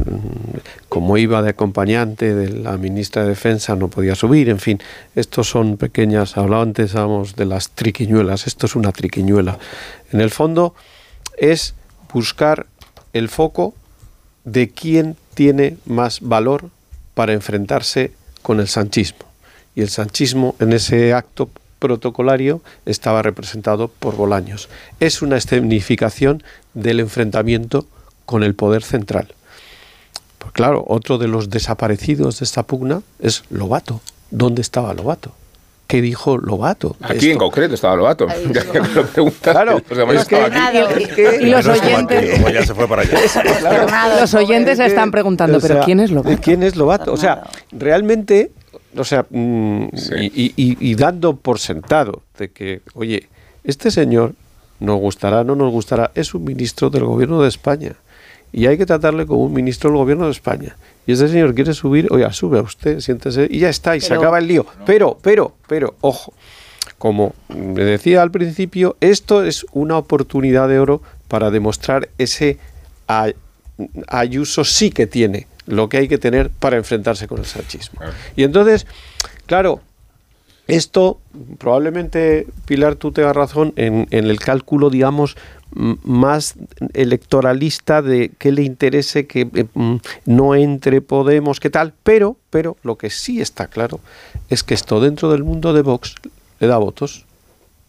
como iba de acompañante de la ministra de Defensa no podía subir, en fin, estos son pequeñas, hablaba antes de las triquiñuelas, esto es una triquiñuela. En el fondo es buscar el foco de quién tiene más valor para enfrentarse con el sanchismo. Y el sanchismo en ese acto protocolario estaba representado por Bolaños. Es una escenificación del enfrentamiento con el poder central. Pues claro, otro de los desaparecidos de esta pugna es Lobato. ¿Dónde estaba Lobato? ¿Qué dijo Lobato? Aquí en concreto estaba Lobato. claro, los y los oyentes. Los oyentes se están preguntando, ¿pero quién es Lobato? ¿Quién es Lobato? O sea, realmente o sea, mm, y, dando por sentado de que, oye, este señor, nos gustará, no nos gustará, es un ministro del gobierno de España. Y hay que tratarle como un ministro del gobierno de España. Y este señor quiere subir, oiga, sube a usted, siéntese, y ya está, y se acaba el lío. Pero, pero, pero, ojo, como me decía al principio, esto es una oportunidad de oro para demostrar ese Ayuso sí que tiene lo que hay que tener para enfrentarse con el sanchismo. Y entonces, claro, esto probablemente, Pilar, tú tengas razón en, el cálculo, digamos, más electoralista de que le interese que eh, no entre Podemos, qué tal, pero, pero lo que sí está claro es que esto dentro del mundo de Vox le da votos.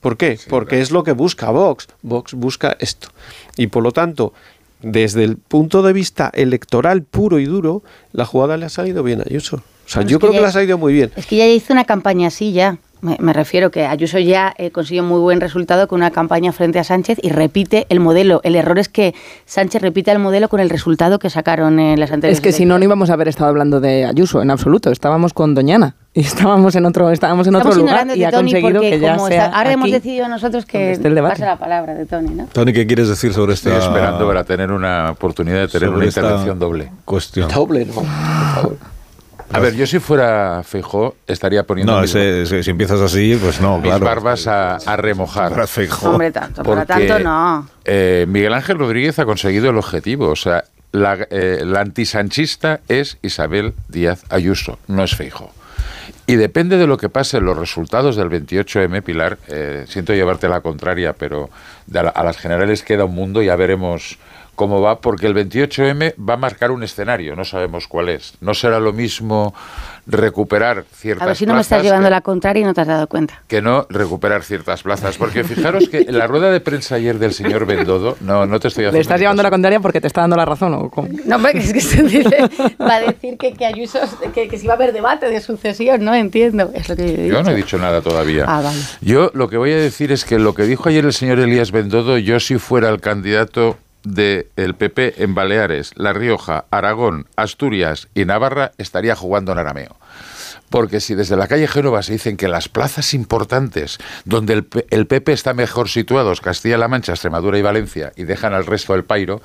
¿Por qué? Porque es lo que busca Vox. Vox busca esto. Y por lo tanto, desde el punto de vista electoral puro y duro, la jugada le ha salido bien a Ayuso. O sea, yo creo que, le ha salido muy bien. Es que ya hizo una campaña así ya. Me, refiero que Ayuso ya eh, consiguió muy buen resultado con una campaña frente a Sánchez y repite el modelo. El error es que Sánchez repite el modelo con el resultado que sacaron en las anteriores. Es que si no, no íbamos a haber estado hablando de Ayuso en absoluto. Estábamos con Doñana y estábamos en otro, estábamos en otro lugar y ha conseguido que ya sea Ahora hemos decidido nosotros que pase la palabra de Tony, ¿no? Tony, ¿qué quieres decir sobre esto? Estoy esperando para tener una oportunidad de tener una intervención doble. Cuestión. Doble, no, por favor. A ver, yo si fuera Feijó estaría poniendo. No, si empiezas así, pues no, mis barbas a, remojar. Para Hombre, tanto, para tanto no. Eh, Miguel Ángel Rodríguez ha conseguido el objetivo. O sea, la, eh, la antisanchista es Isabel Díaz Ayuso, no es Feijó. Y depende de lo que pase los resultados del 28M, Pilar, eh, siento llevarte la contraria, pero a, las generales queda un mundo, ya veremos cómo va, porque el 28M va a marcar un escenario, no sabemos cuál es. No será lo mismo recuperar ciertas plazas. A ver si no me estás llevando la contraria y no te has dado cuenta. Que no recuperar ciertas plazas, porque fijaros que en la rueda de prensa ayer del señor Bendodo, no, no te estoy haciendo. ¿Le estás llevando la contraria porque te está dando la razón o cómo? No, es que se dice, va a decir que, que Ayuso, que, que si va a haber debate de sucesión, no entiendo. Es lo que yo, no he dicho nada todavía. Ah, vale. Yo lo que voy a decir es que lo que dijo ayer el señor Elías Bendodo, yo si fuera el candidato del PP en Baleares, La Rioja, Aragón, Asturias y Navarra estaría jugando en arameo. Porque si desde la calle Génova se dicen que las plazas importantes donde el, el PP está mejor situados, Castilla-La Mancha, Extremadura y Valencia, y dejan al resto del pairo,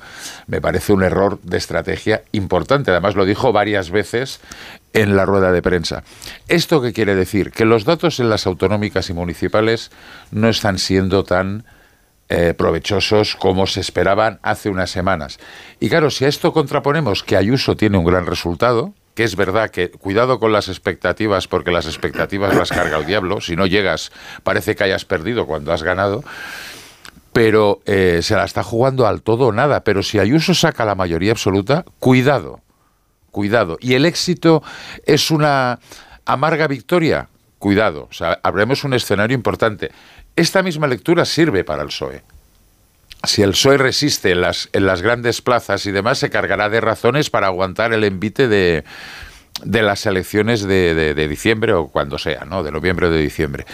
me parece un error de estrategia importante. Además lo dijo varias veces en la rueda de prensa. ¿Esto qué quiere decir? Que los datos en las autonómicas y municipales no están siendo tan eh, provechosos como se esperaban hace unas semanas. Y claro, si a esto contraponemos que Ayuso tiene un gran resultado, que es verdad que cuidado con las expectativas, porque las expectativas las carga el diablo, si no llegas parece que hayas perdido cuando has ganado, pero eh, se la está jugando al todo o nada, pero si Ayuso saca la mayoría absoluta, cuidado, cuidado. Y el éxito es una amarga victoria, cuidado, o habremos un escenario importante. Esta misma lectura sirve para el PSOE. Si el PSOE resiste en las, en las grandes plazas y demás, se cargará de razones para aguantar el envite de, de las elecciones de, de, diciembre o cuando sea, ¿no? De noviembre o de diciembre.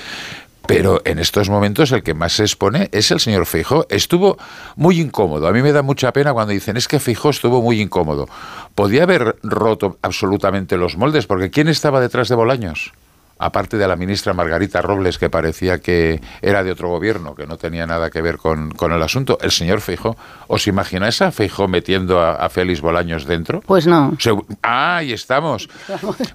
Pero en estos momentos el que más se expone es el señor Fijo. Estuvo muy incómodo. A mí me da mucha pena cuando dicen es que Fijo estuvo muy incómodo. Podía haber roto absolutamente los moldes, porque ¿quién estaba detrás de Bolaños? Aparte de la ministra Margarita Robles, que parecía que era de otro gobierno, que no tenía nada que ver con, el asunto, el señor Feijo, ¿os imagináis a Feijo metiendo a, Félix Bolaños dentro? Pues no. ah, ahí estamos.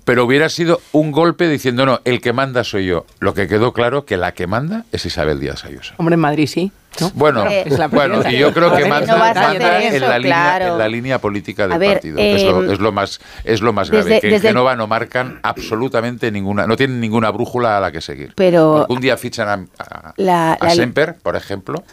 Pero hubiera sido un golpe diciendo, no, el que manda soy yo. Lo que quedó claro que la que manda es Isabel Díaz Ayuso. Hombre, en Madrid sí. Bueno, bueno, y yo creo que manda, en, la línea, en la línea política del partido, em, es, lo, más es lo más grave, que en Genova no marcan absolutamente ninguna, no tienen ninguna brújula a la que seguir. Pero un día fichan a, Semper, por ejemplo,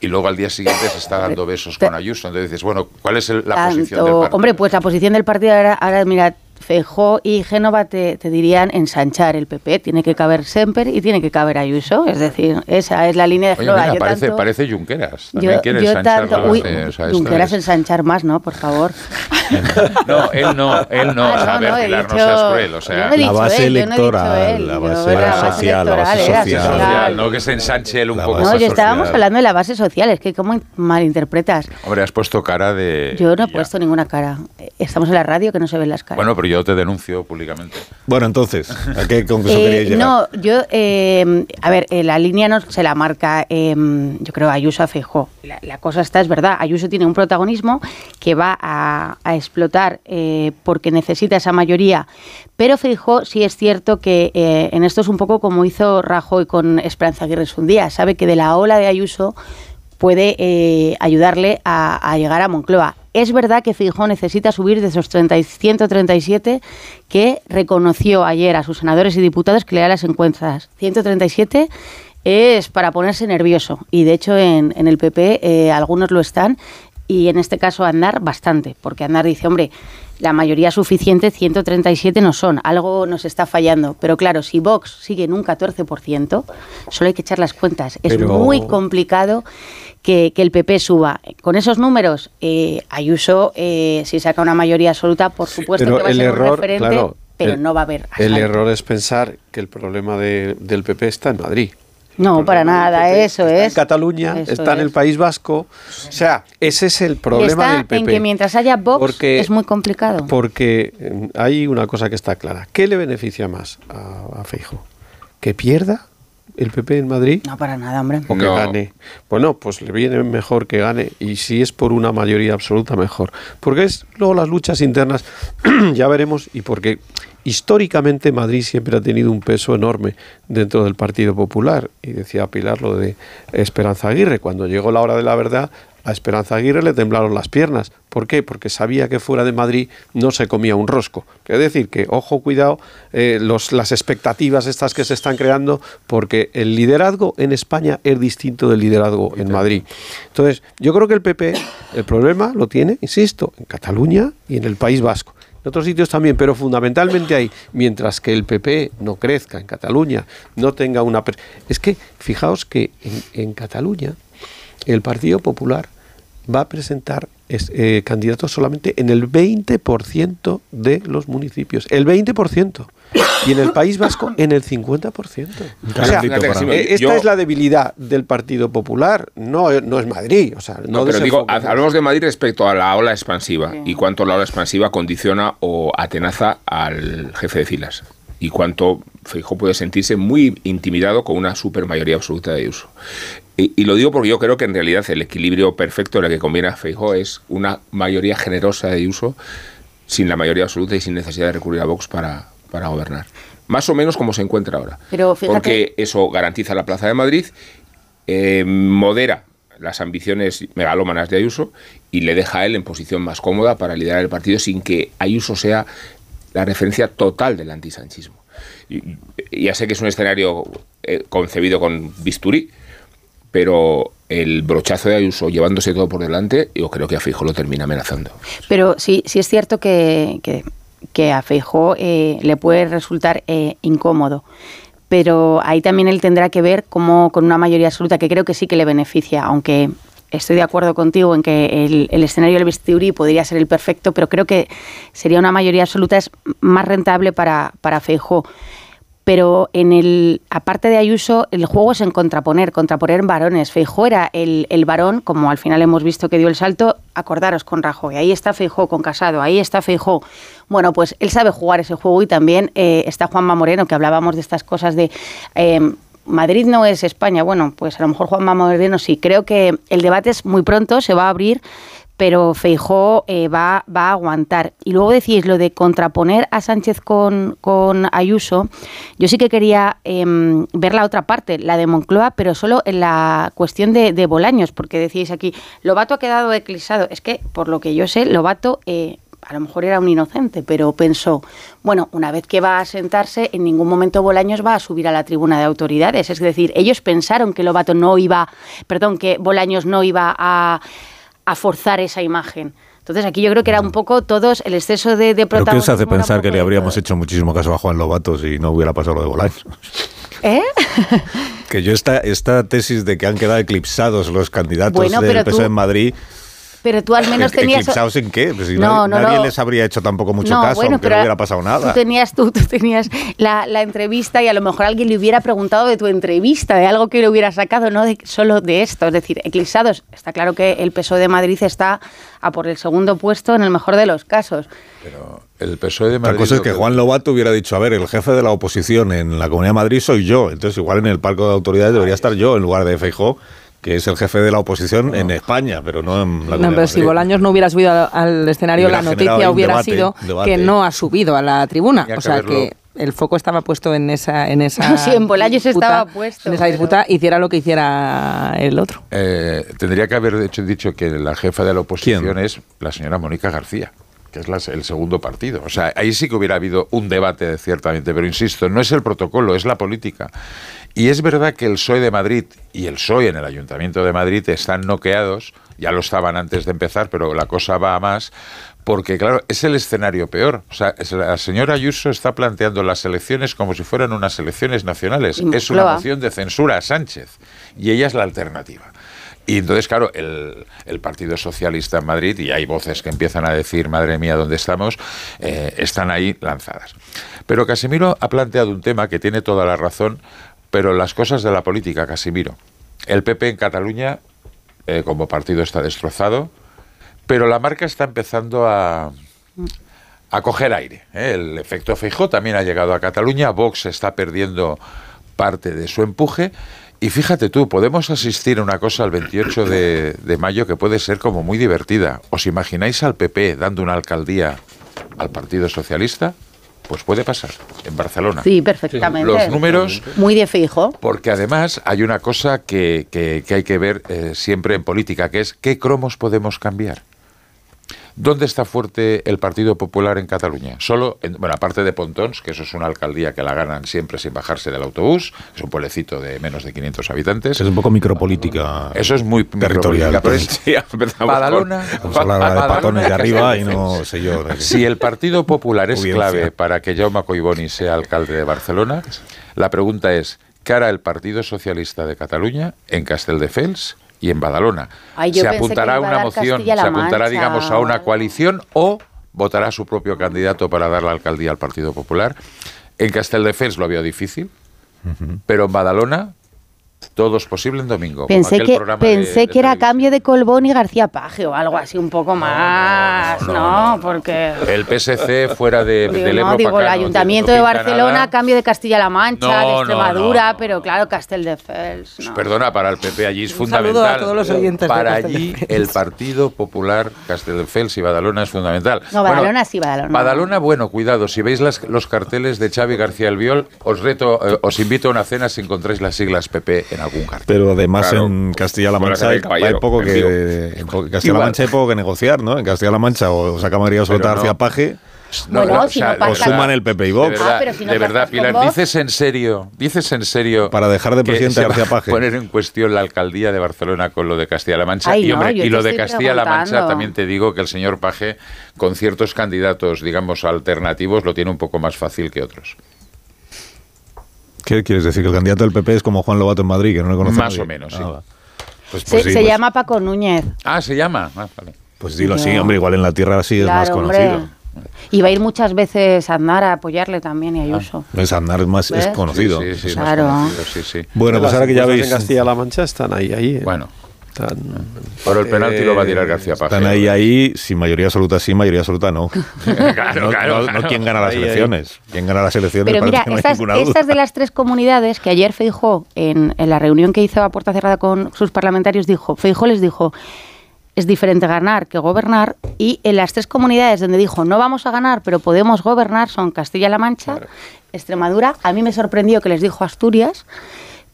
y luego al día siguiente se está dando besos con Ayuso. Entonces dices, bueno, ¿cuál es la posición del partido? Hombre, pues la posición del partido ahora, ahora mira, Feijó y Génova te, dirían ensanchar el PP. Tiene que caber Semper y tiene que caber Ayuso. Es decir, esa es la línea de Génova. parece, parece Junqueras. yo, tanto, uy, Junqueras ensanchar más, ¿no? Por favor. no, él no, él no. Ah, no, no, no seas cruel. O sea, la base electoral, la base social, la base social. No que se ensanche él un poco. No, yo estábamos hablando de la base social. Es que cómo malinterpretas. Hombre, has puesto cara de... Yo no he puesto ninguna cara. Estamos en la radio que no se ven las caras. Bueno, pero yo te denuncio públicamente. Bueno, entonces, ¿a qué conclusión eh, llegar? No, yo, eh, a ver, eh, la línea no se la marca, yo creo, Ayuso a Feijó. La, cosa está, es verdad, Ayuso tiene un protagonismo que va a, explotar porque necesita esa mayoría, pero Feijó sí es cierto que en esto es un poco como hizo Rajoy con Esperanza Aguirre un día, sabe que de la ola de Ayuso puede ayudarle a, a llegar a Moncloa. Es verdad que Fijó necesita subir de esos 30 137 que reconoció ayer a sus senadores y diputados que le da las encuestas. 137 es para ponerse nervioso y de hecho en, el PP eh, algunos lo están y en este caso Andar bastante, porque Andar dice, hombre, la mayoría suficiente, 137 no son, algo nos está fallando. Pero claro, si Vox sigue en un 14%, solo hay que echar las cuentas. Es muy complicado que, el PP suba. Con esos números, eh, Ayuso, eh, si saca una mayoría absoluta, por supuesto que va a ser un referente, pero no va a haber. El error es pensar que el problema del PP está en Madrid. No, para nada, eso es. en Cataluña, está en el País Vasco. O sea, ese es el problema del PP. en que mientras haya Vox es muy complicado. Porque eh, hay una cosa que está clara. ¿Qué le beneficia más a, a Feijo? ¿Que pierda el PP en Madrid? No, para nada, hombre. O que gane. Bueno, pues le viene mejor que gane. Y si es por una mayoría absoluta, mejor. Porque es luego las luchas internas, ya veremos, y porque históricamente Madrid siempre ha tenido un peso enorme dentro del Partido Popular. Y decía Pilar lo de Esperanza Aguirre. Cuando llegó la hora de la verdad, a Esperanza Aguirre le temblaron las piernas. ¿Por qué? Porque sabía que fuera de Madrid no se comía un rosco. Es decir, que ojo, cuidado, eh, los, las expectativas estas que se están creando, porque el liderazgo en España es distinto del liderazgo en Madrid. Entonces, yo creo que el PP, el problema lo tiene, insisto, en Cataluña y en el País Vasco en otros sitios también, pero fundamentalmente ahí, mientras que el PP no crezca en Cataluña, no tenga una... Es que, fijaos que en, Cataluña el Partido Popular va a presentar eh, candidatos solamente en el 20% de los municipios. El 20% y en el País Vasco en el 50%. O sea, eh, esta es la debilidad del Partido Popular, no, no es Madrid. O sea, no, pero digo, hablamos de Madrid respecto a la ola expansiva y cuánto la ola expansiva condiciona o atenaza al jefe de filas y cuánto Feijóo puede sentirse muy intimidado con una supermayoría absoluta de uso. Y, lo digo porque yo creo que en realidad el equilibrio perfecto en el que conviene a Feijóo es una mayoría generosa de uso sin la mayoría absoluta y sin necesidad de recurrir a Vox para, para gobernar. Más o menos como se encuentra ahora. Porque eso garantiza la Plaza de Madrid, eh, modera las ambiciones megalómanas de Ayuso y le deja a él en posición más cómoda para liderar el partido sin que Ayuso sea la referencia total del antisanchismo. Y, ya sé que es un escenario eh, concebido con bisturí, pero el brochazo de Ayuso llevándose todo por delante, yo creo que a Fijo lo termina amenazando. Pero sí, sí es cierto que que a Feijó eh, le puede resultar eh, incómodo. pero ahí también él tendrá que ver cómo con una mayoría absoluta, que creo que sí que le beneficia, aunque estoy de acuerdo contigo en que el, escenario del Vestiburi podría ser el perfecto, pero creo que sería una mayoría absoluta es más rentable para, para Feijó pero en el aparte de Ayuso el juego es en contraponer, contraponer varones. Feijó era el, el varón, como al final hemos visto que dio el salto, acordaros con Rajoy, ahí está Feijó con Casado, ahí está Feijó. Bueno, pues él sabe jugar ese juego y también eh, está Juanma Moreno, que hablábamos de estas cosas de... Eh, Madrid no es España. Bueno, pues a lo mejor Juanma Moreno sí. Creo que el debate es muy pronto, se va a abrir pero Feijó eh, va, va, a aguantar. Y luego decís lo de contraponer a Sánchez con, con Ayuso. Yo sí que quería em, ver la otra parte, la de Moncloa, pero solo en la cuestión de, Bolaños, porque decís aquí, Lobato ha quedado eclipsado. Es que, por lo que yo sé, Lobato... Eh, a lo mejor era un inocente, pero pensó, bueno, una vez que va a sentarse, en ningún momento Bolaños va a subir a la tribuna de autoridades. Es decir, ellos pensaron que Lobato no iba, perdón, que Bolaños no iba a a forzar esa imagen. Entonces aquí yo creo que era un poco todos el exceso de, de protagonismo. ¿Pero qué os hace pensar que le habríamos hecho muchísimo caso a Juan Lobato si no hubiera pasado lo de Bolaños? ¿Eh? que yo esta, esta tesis de que han quedado eclipsados los candidatos del PSOE en Madrid pero tú al menos tenías... ¿Eclipsados en qué? Pues no, nadie, les habría hecho tampoco mucho caso, aunque no hubiera pasado nada. Tú tenías, tú, tenías la, entrevista y a lo mejor alguien le hubiera preguntado de tu entrevista, de algo que le hubiera sacado, no de, solo de esto. Es decir, eclipsados. Está claro que el PSOE de Madrid está a por el segundo puesto en el mejor de los casos. Pero el PSOE de Madrid... La cosa es que Juan Lobato hubiera dicho, a ver, el jefe de la oposición en la Comunidad de Madrid soy yo. Entonces igual en el palco de autoridades debería estar yo en lugar de Feijó que es el jefe de la oposición en España, pero no en la No, pero si Bolaños no hubiera subido al, escenario, la noticia hubiera sido que no ha subido a la tribuna. O sea que el foco estaba puesto en esa en esa sí, en Bolaños estaba puesto. En esa disputa, hiciera lo que hiciera el otro. Eh, tendría que haber hecho, dicho que la jefa de la oposición es la señora Mónica García que es el segundo partido. O sea, ahí sí que hubiera habido un debate, ciertamente, pero insisto, no es el protocolo, es la política. Y es verdad que el PSOE de Madrid y el PSOE en el Ayuntamiento de Madrid están noqueados, ya lo estaban antes de empezar, pero la cosa va a más, porque claro, es el escenario peor. O sea, la señora Ayuso está planteando las elecciones como si fueran unas elecciones nacionales. Es una moción de censura a Sánchez y ella es la alternativa. Y entonces, claro, el, Partido Socialista en Madrid, y hay voces que empiezan a decir, madre mía, ¿dónde estamos? Eh, están ahí lanzadas. Pero Casimiro ha planteado un tema que tiene toda la razón, pero las cosas de la política, Casimiro. El PP en Cataluña, eh, como partido, está destrozado, pero la marca está empezando a, a coger aire. ¿eh? El efecto Feijó también ha llegado a Cataluña, Vox está perdiendo parte de su empuje. Y fíjate tú, podemos asistir a una cosa el 28 de, de mayo que puede ser como muy divertida. ¿Os imagináis al PP dando una alcaldía al Partido Socialista? Pues puede pasar en Barcelona. Sí, perfectamente. Los números. Muy de fijo. Porque además hay una cosa que, que, hay que ver eh, siempre en política, que es qué cromos podemos cambiar. ¿Dónde está fuerte el Partido Popular en Cataluña? Solo, en, bueno, aparte de Pontons, que eso es una alcaldía que la ganan siempre sin bajarse del autobús, es un pueblecito de menos de 500 habitantes. Es un poco micropolítica. Eso es muy territorial. Badalona, de patones de arriba y no sé yo. Si el Partido Popular es clave para que Jaume Collboni sea alcalde de Barcelona, la pregunta es, ¿qué hará el Partido Socialista de Cataluña en Castelldefels y en Badalona. se apuntará a una moción, se apuntará, digamos, a una coalición o votará a su propio candidato para dar la alcaldía al Partido Popular. En Castelldefels lo había difícil, pero en Badalona todo es posible en domingo. Pensé que, pensé que era cambio de Colbón y García Paje o algo así un poco más, ¿no? Porque... El PSC fuera de, No, digo, el Ayuntamiento de, Barcelona, cambio de Castilla-La Mancha, de Extremadura, pero claro, Castelldefels. Pues perdona, para el PP allí es fundamental. a todos los oyentes Para allí el Partido Popular Castelldefels y Badalona es fundamental. No, Badalona sí, Badalona. Badalona, bueno, cuidado, si veis los carteles de Xavi García Albiol, os reto, eh, os invito a una cena si encontráis las siglas PP en algún cartel. Pero además en Castilla-La Mancha hay, poco que en Castilla-La Mancha hay poco que negociar, ¿no? En Castilla-La Mancha o saca María Sota García Paje. No, bueno, si no o suman el PP y Vox. De verdad, ah, de verdad Pilar, dices en serio, dices en serio para dejar de presidente García Paje. Poner en cuestión la alcaldía de Barcelona con lo de Castilla-La Mancha y, y lo de Castilla-La Mancha también te digo que el señor Paje con ciertos candidatos, digamos, alternativos lo tiene un poco más fácil que otros. ¿Qué quieres decir? ¿Que el candidato del PP es como Juan Lobato en Madrid, que no le conoce Más nadie? o menos, sí. Ah, pues, se pues sí, se pues- llama Paco Núñez. Ah, se llama. Ah, vale. Pues dilo así, No. hombre, igual en la tierra sí es más Claro, conocido. hombre. Y va a ir muchas veces a Aznar a apoyarle también y a Ayuso. Es Aznar es más ¿Ves? es conocido. Sí, sí, sí, más Claro. conocido, sí, sí. Bueno, pues ahora que ya veis... En Castilla-La Mancha están ahí, ahí. ¿eh? Bueno, Están, pero el penalti lo va a tirar García Paje. Están ahí, ahí, sin mayoría absoluta sí, mayoría absoluta no. Claro, no, claro, no- no quién gana las Ahí, ahí. elecciones. Quién gana las elecciones Pero mira, estas, de las tres comunidades que ayer Feijó, en, en la reunión que hizo a puerta cerrada con sus parlamentarios, dijo, Feijó les dijo, es diferente ganar que gobernar, y en las tres comunidades donde dijo, no vamos a ganar, pero podemos gobernar, son Castilla-La Mancha, Extremadura, a mí me sorprendió que les dijo Asturias,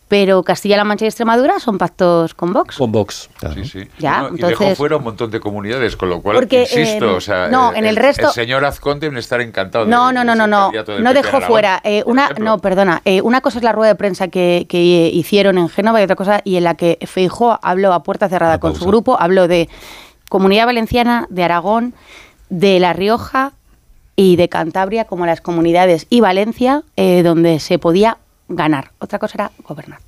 pero Castilla-La Mancha y Extremadura son pactos con Vox. Con Vox. Sí, sí. Ya, No, y dejó fuera un montón de comunidades, con lo cual, Porque, insisto, eh, o sea, no, eh, en el resto- El señor Azconte debe estar encantado. de- No, no, de no, no, no, no en dejó fuera. eh, una, no, perdona. eh, una cosa es la rueda de prensa que, que hicieron en Génova y otra cosa, y en la que Feijó habló a puerta cerrada con su grupo, habló de Comunidad Valenciana, de Aragón, de La Rioja y de Cantabria como las comunidades y Valencia eh, donde se podía ganar. Otra cosa era gobernar.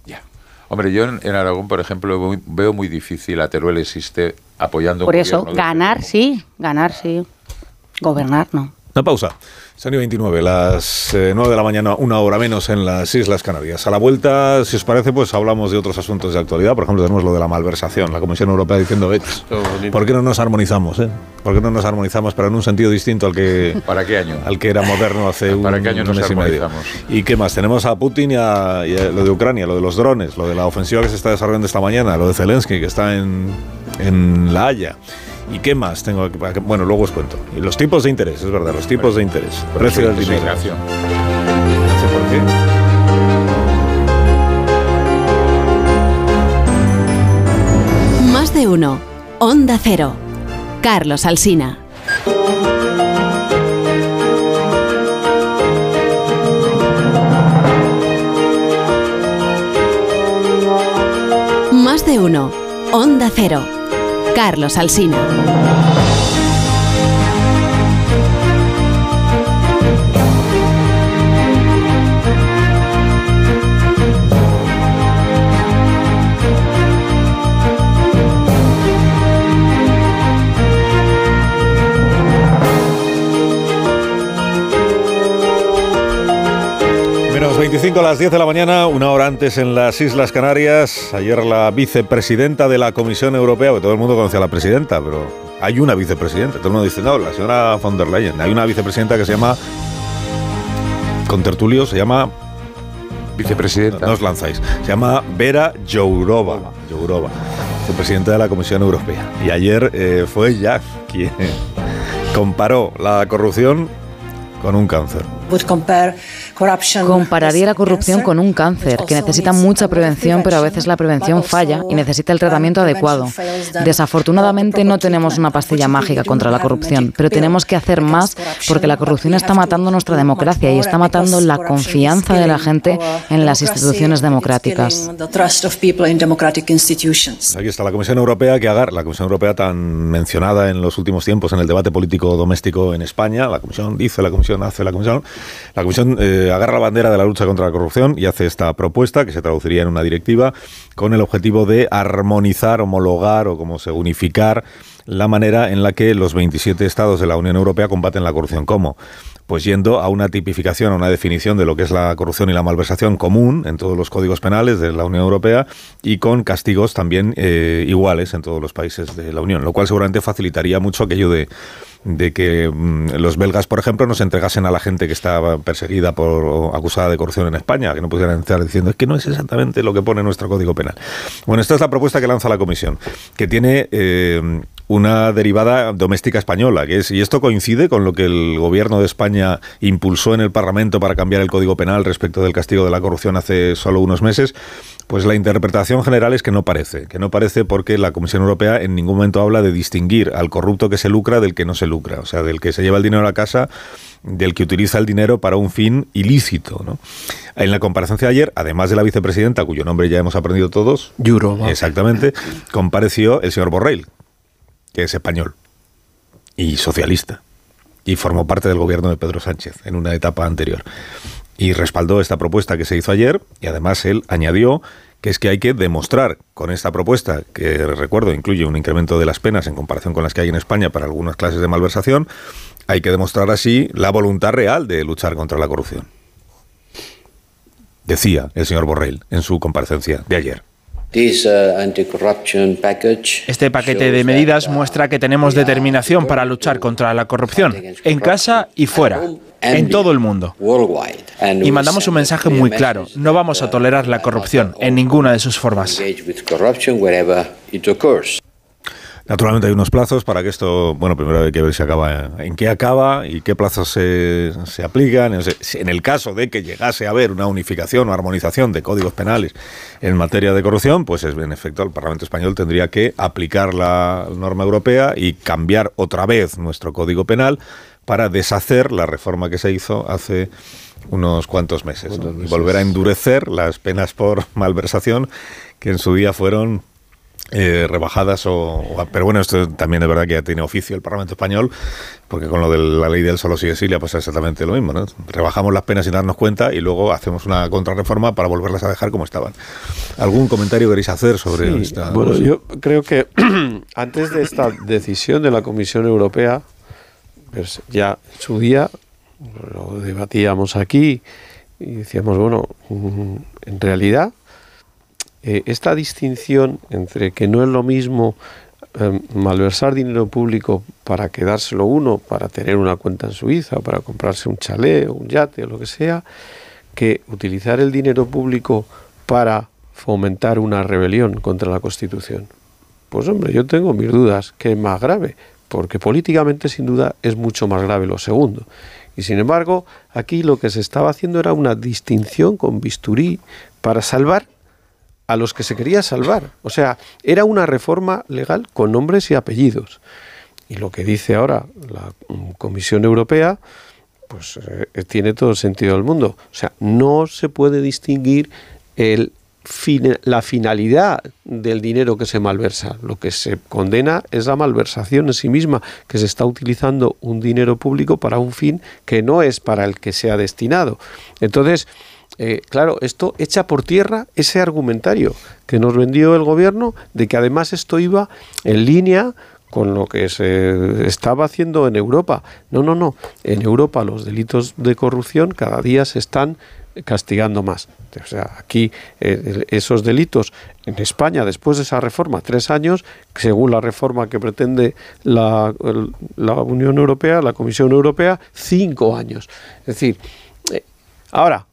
Hombre, yo en, en Aragón, por ejemplo, veo muy, veo muy difícil a Teruel existe apoyando un Por eso, gobierno ganar sí, ganar sí. Gobernar no. Una pausa. Son y 29, las eh, 9 de la mañana, una hora menos en las Islas Canarias. A la vuelta, si os parece, pues hablamos de otros asuntos de actualidad. Por ejemplo, tenemos lo de la malversación. La Comisión Europea diciendo, "Eh, ¿por qué no nos armonizamos? eh? ¿Por qué no nos armonizamos, pero en un sentido distinto al que, ¿Para qué año? al que era moderno hace un, ¿Para qué año un nos mes y medio? ¿Y qué más? Tenemos a Putin y a, y a lo de Ucrania, lo de los drones, lo de la ofensiva que se está desarrollando esta mañana, lo de Zelensky, que está en, en La Haya. ¿Y qué más tengo aquí? para que- Bueno, luego os cuento. Y los tipos de interés, es verdad, los tipos de interés. Precio del dinero. No sé por qué. Más de uno. Onda Cero. Carlos Alsina. Más de uno. Onda Cero. Carlos Alsina. 25 a las 10 de la mañana, una hora antes en las Islas Canarias. Ayer la vicepresidenta de la Comisión Europea, porque todo el mundo conoce a la presidenta, pero hay una vicepresidenta. Todo el mundo dice, no, la señora von der Leyen. Hay una vicepresidenta que se llama, con tertulio, se llama... Vicepresidenta. No os lanzáis. Se llama Vera Jourova. Jourova, vicepresidenta de la Comisión Europea. Y ayer eh, fue ella quien comparó la corrupción con un cáncer. Compararía la corrupción con un cáncer que necesita mucha prevención, pero a veces la prevención falla y necesita el tratamiento adecuado. Desafortunadamente no tenemos una pastilla mágica contra la corrupción, pero tenemos que hacer más porque la corrupción está matando nuestra democracia y está matando la confianza de la gente en las instituciones democráticas. Aquí está la Comisión Europea que agarra, la Comisión Europea tan mencionada en los últimos tiempos en el debate político doméstico en España. La Comisión dice, la Comisión hace, la Comisión. La Comisión eh, agarra la bandera de la lucha contra la corrupción y hace esta propuesta que se traduciría en una directiva con el objetivo de armonizar, homologar o como se unificar la manera en la que los 27 estados de la Unión Europea combaten la corrupción. ¿Cómo? Pues yendo a una tipificación, a una definición de lo que es la corrupción y la malversación común en todos los códigos penales de la Unión Europea y con castigos también eh, iguales en todos los países de la Unión, lo cual seguramente facilitaría mucho aquello de, de que mm, los belgas, por ejemplo, no se entregasen a la gente que estaba perseguida por o acusada de corrupción en España, que no pudieran estar diciendo es que no es exactamente lo que pone nuestro Código Penal. Bueno, esta es la propuesta que lanza la Comisión, que tiene eh, una derivada doméstica española, que es y esto coincide con lo que el Gobierno de España impulsó en el Parlamento para cambiar el Código Penal respecto del castigo de la corrupción hace solo unos meses. Pues la interpretación general es que no parece, que no parece porque la Comisión Europea en ningún momento habla de distinguir al corrupto que se lucra del que no se lucra, o sea, del que se lleva el dinero a casa, del que utiliza el dinero para un fin ilícito. ¿no? En la comparecencia de ayer, además de la vicepresidenta, cuyo nombre ya hemos aprendido todos, Jourova. exactamente, compareció el señor Borrell, que es español y socialista, y formó parte del gobierno de Pedro Sánchez en una etapa anterior. Y respaldó esta propuesta que se hizo ayer y además él añadió que es que hay que demostrar con esta propuesta, que recuerdo incluye un incremento de las penas en comparación con las que hay en España para algunas clases de malversación, hay que demostrar así la voluntad real de luchar contra la corrupción. Decía el señor Borrell en su comparecencia de ayer. Uh, este paquete de medidas muestra que tenemos determinación para luchar contra la corrupción, en casa y fuera, en todo el mundo. Y mandamos un mensaje muy claro, no vamos a tolerar la corrupción en ninguna de sus formas. Naturalmente hay unos plazos para que esto, bueno, primero hay que ver si acaba, en qué acaba y qué plazos se, se aplican. En el caso de que llegase a haber una unificación o armonización de códigos penales en materia de corrupción, pues es, en efecto el Parlamento español tendría que aplicar la norma europea y cambiar otra vez nuestro código penal para deshacer la reforma que se hizo hace unos cuantos meses, y volver a endurecer las penas por malversación que en su día fueron eh, rebajadas o, pero bueno esto también es verdad que ya tiene oficio el Parlamento español porque con lo de la ley del solo sigue Silia pues es exactamente lo mismo ¿no? rebajamos las penas sin darnos cuenta y luego hacemos una contrarreforma para volverlas a dejar como estaban algún comentario queréis hacer sobre esta bueno yo creo que antes de esta decisión de la Comisión Europea pues ya en su día lo debatíamos aquí y decíamos bueno en realidad eh, esta distinción entre que no es lo mismo em, malversar dinero público para quedárselo uno, para tener una cuenta en Suiza, para comprarse un chalet o un yate o lo que sea, que utilizar el dinero público para fomentar una rebelión contra la Constitución. Pues hombre, yo tengo mis dudas, que es más grave, porque políticamente sin duda es mucho más grave lo segundo. Y sin embargo, aquí lo que se estaba haciendo era una distinción con bisturí para salvar a los que se quería salvar. O sea, era una reforma legal con nombres y apellidos. Y lo que dice ahora la mm, Comisión Europea, pues eh, tiene todo el sentido del mundo. O sea, no se puede distinguir el la finalidad del dinero que se malversa. Lo que se condena es la malversación en sí misma, que se está utilizando un dinero público para un fin que no es para el que se ha destinado. Entonces, eh, claro, esto echa por tierra ese argumentario que nos vendió el gobierno de que además esto iba en línea con lo que se estaba haciendo en Europa. No, no, no. En Europa los delitos de corrupción cada día se están castigando más. O sea, aquí eh, esos delitos en España, después de esa reforma, tres años, según la reforma que pretende la, Unión Europea, la Comisión Europea, cinco años. Es decir, eh, ahora,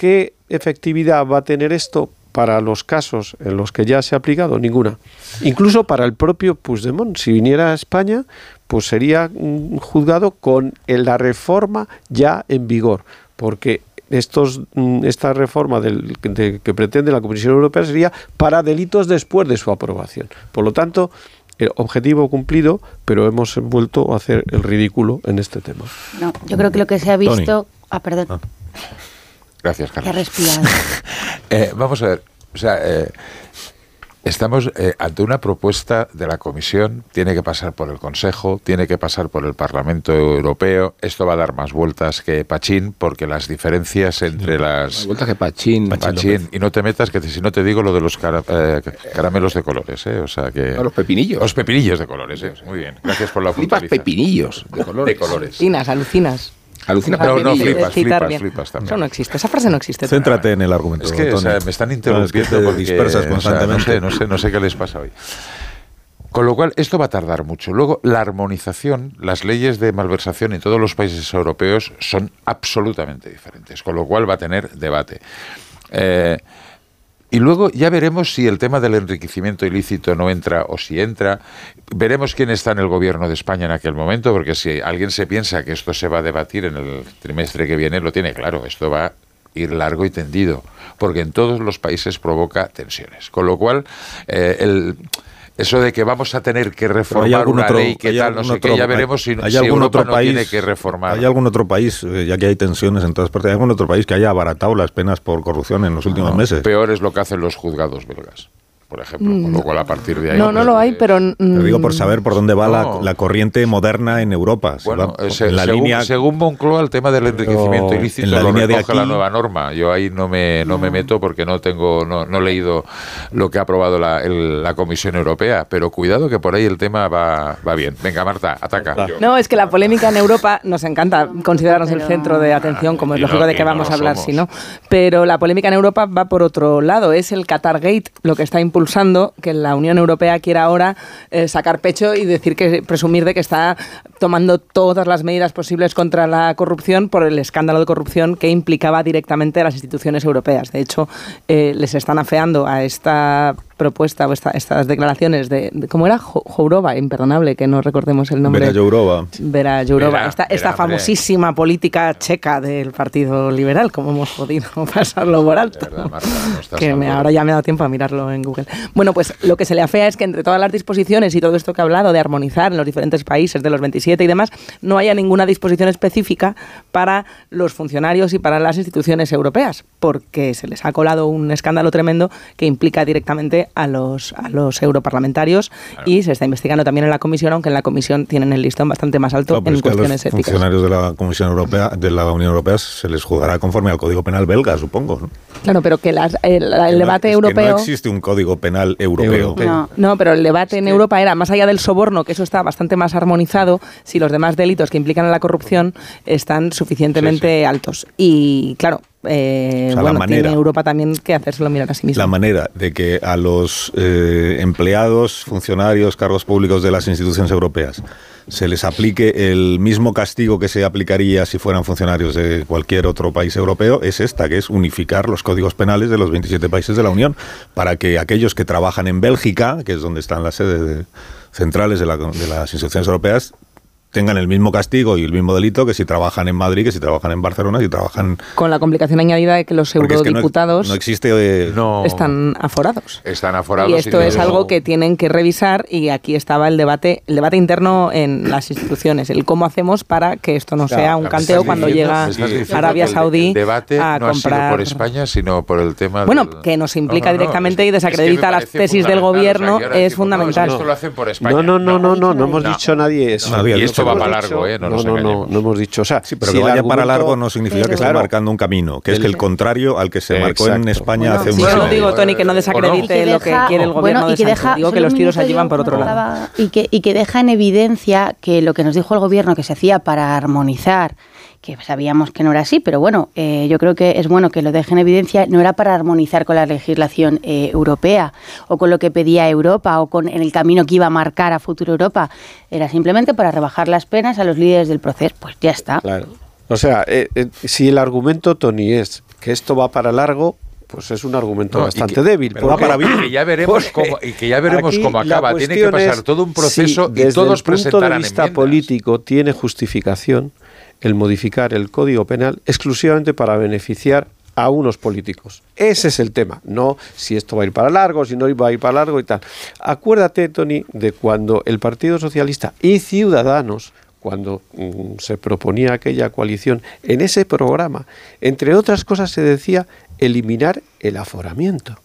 ¿Qué efectividad va a tener esto para los casos en los que ya se ha aplicado? Ninguna. Incluso para el propio Puigdemont. Si viniera a España, pues sería juzgado con la reforma ya en vigor. Porque estos, mm, esta reforma del, que pretende la Comisión Europea sería para delitos después de su aprobación. Por lo tanto, el objetivo cumplido, pero hemos vuelto a hacer el ridículo en este tema. No, yo creo que lo que se ha visto... Ah, perdón. Ah. Gracias, Carlos. respirado. eh, vamos a ver, o sea, eh, estamos eh, ante una propuesta de la Comisión, tiene que pasar por el Consejo, tiene que pasar por el Parlamento Europeo, esto va a dar más vueltas que Pachín, porque las diferencias entre las... Más vueltas que Pachín. Pachín, y no te metas, que si no te digo lo de los eh, caramelos de colores, ¿eh? O sea que... los pepinillos. Los pepinillos de colores, ¿eh? Muy bien, gracias por la Flipas pepinillos de colores. De colores. Alucinas, alucinas. Alucina, pero no, flipas, flipas, flipas también. Eso no existe, esa frase no existe. Céntrate en el argumento. Es que me están interrumpiendo porque dispersas constantemente. no, sé, no, sé, qué les pasa hoy. Con lo cual, esto va a tardar mucho. Luego, la armonización, las leyes de malversación en todos los países europeos son absolutamente diferentes, con lo cual va a tener debate. Eh, y luego ya veremos si el tema del enriquecimiento ilícito no entra o si entra. Veremos quién está en el gobierno de España en aquel momento, porque si alguien se piensa que esto se va a debatir en el trimestre que viene, lo tiene claro. Esto va a ir largo y tendido, porque en todos los países provoca tensiones. Con lo cual, eh, el eso de que vamos a tener que reformar una ley que tal, no sé qué, ya veremos si, hay algún otro país, tiene que reformar. ¿Hay algún otro país, eh, ya que hay tensiones en todas partes, hay algún otro país que haya abaratado las penas por corrupción en los últimos meses? Peor es lo que hacen los juzgados belgas. Por ejemplo. Con lo cual, a partir de ahí. No, no lo hay, pero. Te digo por saber por dónde va la, corriente moderna en Europa. Bueno, en la según, línea, según Moncloa, el tema del enriquecimiento ilícito en la línea de aquí, la nueva norma. Yo ahí no me, no me meto porque no tengo no, no he leído lo que ha aprobado la, la, Comisión Europea. Pero cuidado que por ahí el tema va, va bien. Venga, Marta, ataca. No, es que la polémica en Europa nos encanta considerarnos el centro de atención, como es lógico de que vamos a hablar, si no. Pero la polémica en Europa va por otro lado. Es el Qatar Gate lo que está impulsando que la Unión Europea quiera ahora eh, sacar pecho y decir que presumir de que está tomando todas las medidas posibles contra la corrupción por el escándalo de corrupción que implicaba directamente a las instituciones europeas. De hecho, eh, les están afeando a esta propuesta o estas declaraciones de, ¿cómo era? Jourova, imperdonable que no recordemos el nombre. Vera Jourova. Vera Jourova, esta, esta famosísima política checa del Partido Liberal, como hemos podido pasarlo por alto. que me, ahora ya me ha dado tiempo a mirarlo en Google. Bueno, pues lo que se le afea es que entre todas las disposiciones y todo esto que ha hablado de armonizar en los diferentes países de los 27 y demás, no haya ninguna disposición específica para los funcionarios y para las instituciones europeas, porque se les ha colado un escándalo tremendo que implica directamente a los, a los europarlamentarios y se está investigando también en la comisión, aunque en la comisión tienen el listón bastante más alto en cuestiones a los funcionarios de la Comisión Europea, de la Unión Europea, se les juzgará conforme al Código Penal belga, supongo. Claro, pero que las, el, debate europeo... no existe un Código Penal europeo. No, no, pero el debate en Europa era, más allá del soborno, que eso está bastante más armonizado, si los demás delitos que implican a la corrupción están suficientemente altos. Y claro, eh, bueno, tiene Europa también que hacérselo mirar a sí misma. La manera de que a los eh, empleados, funcionarios, cargos públicos de las instituciones europeas se les aplique el mismo castigo que se aplicaría si fueran funcionarios de cualquier otro país europeo es esta, que es unificar los códigos penales de los 27 países de la Unión, para que aquellos que trabajan en Bélgica, que es donde están las sedes centrales de, de las instituciones europeas, tengan el mismo castigo y el mismo delito que si trabajan en Madrid, que si trabajan en Barcelona, si trabajan... Con la complicación añadida de que los eurodiputados no, existe, eh, están aforados. Están aforados. Y esto es algo que tienen que revisar y aquí estaba el debate, el debate interno en las instituciones, el cómo hacemos para que esto no sea un canteo cuando llega Arabia Saudí el debate a no comprar... Ha sido por España, sino por el tema Bueno, que nos implica directamente y desacredita las tesis del gobierno es fundamental. No, esto lo hacen por España. No, no, no, no, no, no, hemos dicho nadie eso va para largo, ¿eh? No, no, no, no, hemos dicho. O sea, sí, pero que vaya para largo no significa que esté marcando un camino, que es que el contrario al que se marcó en España hace un sí, Yo digo, Tony, que no desacredite lo que quiere el gobierno bueno, y que deja, Digo que los tiros allí van por otro lado. Y que, y que deja en evidencia que lo que nos dijo el gobierno que se hacía para armonizar que sabíamos que no era así, pero bueno, eh, yo creo que es bueno que lo deje en evidencia, no era para armonizar con la legislación eh, europea o con lo que pedía Europa o con en el camino que iba a marcar a futuro Europa, era simplemente para rebajar las penas a los líderes del proceso, pues ya está. Claro. O sea, eh, si el argumento, Tony, es que esto va para largo, pues es un argumento bastante débil. Pero va para bien. Y que ya veremos cómo, y que ya veremos cómo acaba. Tiene que pasar todo un proceso y todos desde el punto de vista político tiene justificación el modificar el Código Penal exclusivamente para beneficiar a unos políticos. Ese es el tema, no si esto va a ir para largo, si no va a ir para largo y tal. Acuérdate, Tony, de cuando el Partido Socialista y Ciudadanos, cuando mm, se proponía aquella coalición, en ese programa, entre otras cosas se decía eliminar el aforamiento.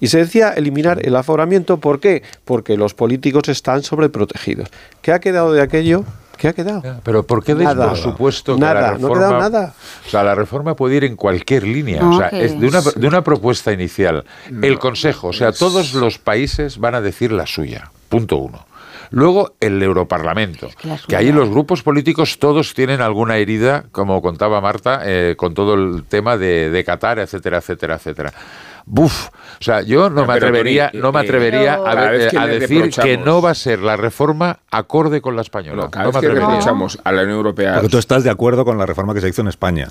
Y se decía eliminar el aforamiento, ¿por qué? Porque los políticos están sobreprotegidos. ¿Qué ha quedado de aquello? ¿Qué ha quedado? Pero ¿por qué nada, por supuesto nada, la reforma, no ha quedado nada? O sea, la reforma puede ir en cualquier línea. o sea, es de una, de una propuesta inicial. el Consejo, o sea, todos los países van a decir la suya. Punto uno. Luego el Europarlamento, que, ahí los grupos políticos todos tienen alguna herida, como contaba Marta, eh, con todo el tema de, de Qatar, etcétera, etcétera, etcétera. Buf, o sea, yo no, me atrevería, no me atrevería a, decir que no va a ser la reforma acorde con la española. cada vez que reprochamos a la Unión Europea. Porque tú estás de acuerdo con la reforma que se hizo en España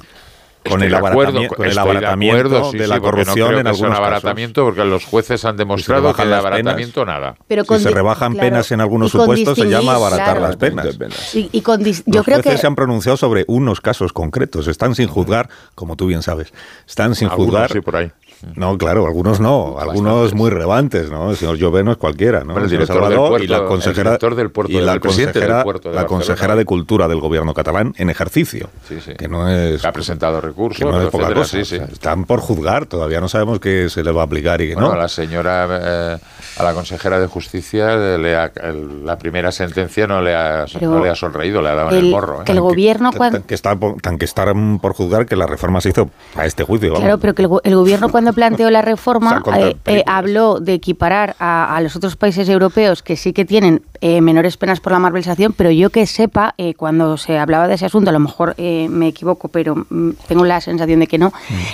con el, abaratamiento, con el abaratamiento de, la corrupción en algunos abaratamiento porque los jueces han demostrado que el abaratamiento nada. Pero si se rebajan penas en algunos supuestos se llama abaratar las penas. Y, con los jueces se han pronunciado sobre unos casos concretos, están sin juzgar, como tú bien sabes, están sin juzgar por ahí No, claro, algunos no, algunos muy relevantes, ¿no? El señor Llobeno es cualquiera, ¿no? el director del puerto, y la consejera, el director del puerto, y la consejera, del puerto de la consejera de Cultura del gobierno catalán en ejercicio, sí, sí. que no es... Ha presentado recursos, que no es poca etcétera, cosa. sí, sí. O sea, están por juzgar, todavía no sabemos qué se le va a aplicar y qué Bueno, no. a la señora, eh, a la consejera de Justicia, le ha- el- la primera sentencia no le ha, Pero no le ha sonreído, le ha dado en el el- morro. ¿eh? que el gobierno Tan- cuando... tan que, está por, tan que están por juzgar que la reforma se hizo a este juicio. vamos. Claro, pero que el, el gobierno cuando planteó la reforma eh, eh, habló de equiparar a, a los otros países europeos que sí que tienen eh, menores penas por la malversación, pero yo que sepa, cuando se hablaba de ese asunto, a lo mejor eh, me equivoco, pero mm, tengo la sensación de que no,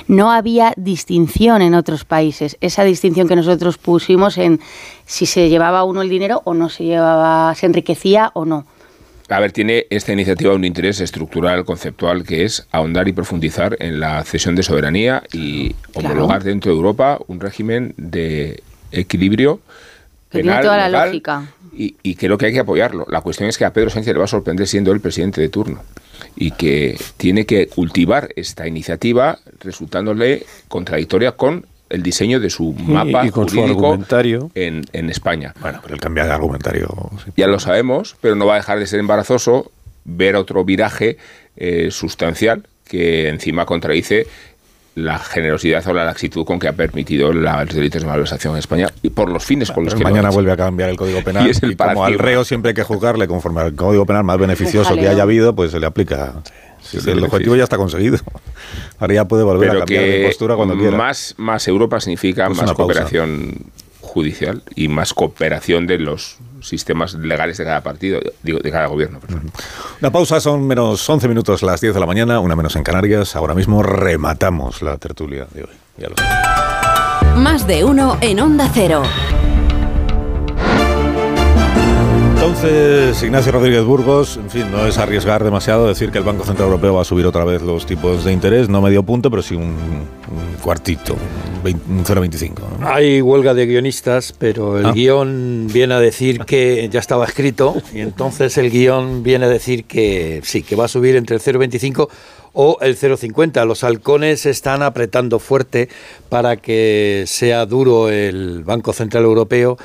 no había distinción en otros países. Esa distinción que nosotros pusimos en si se llevaba uno el dinero o no se llevaba, se enriquecía o no. A ver, tiene esta iniciativa un interés estructural, conceptual, que es ahondar y profundizar en la cesión de soberanía y homologar dentro de Europa un régimen de equilibrio Que tiene penal, toda la legal, lógica. y, y creo que hay que apoyarlo. La cuestión es que a Pedro Sánchez le va a sorprender siendo el presidente de turno y que tiene que cultivar esta iniciativa resultándole contradictoria con el diseño de su mapa y con su jurídico argumentario. en, en España. Bueno, pero el cambia de argumentario. Ya lo sabemos, pero no va a dejar de ser embarazoso ver otro viraje eh, sustancial que encima contradice la generosidad o la laxitud con que ha permitido la- los delitos de malversación en España y por los fines con los Pero que mañana vuelve a cambiar el Código Penal Y es el y como al reo siempre hay que juzgarle conforme al Código Penal más beneficioso que haya habido, pues se le aplica. Sí, el objetivo sí. ya está conseguido. Ahora ya puede volver a cambiar de postura cuando quiera. más, más Europa significa Pues más pausa. cooperación judicial y más cooperación de los sistemas legales de cada partido, digo, de cada gobierno. perdón. Una pausa, son menos 11 minutos las 10 de la mañana, una menos en Canarias. Ahora mismo rematamos la tertulia de hoy. Ya lo sabes. Más de uno en Onda Cero. Entonces, Ignacio Rodríguez Burgos, en fin, no es arriesgar demasiado decir que el Banco Central Europeo va a subir otra vez los tipos de interés, no medio punto, pero sí un, un cuartito, un vein- un 0,25. ¿no? Hay huelga de guionistas, pero el Ah. guion viene a decir que ya estaba escrito y entonces el guion viene a decir que sí, que va a subir entre el 0,25 o el 0,50. Los halcones están apretando fuerte para que sea duro el Banco Central Europeo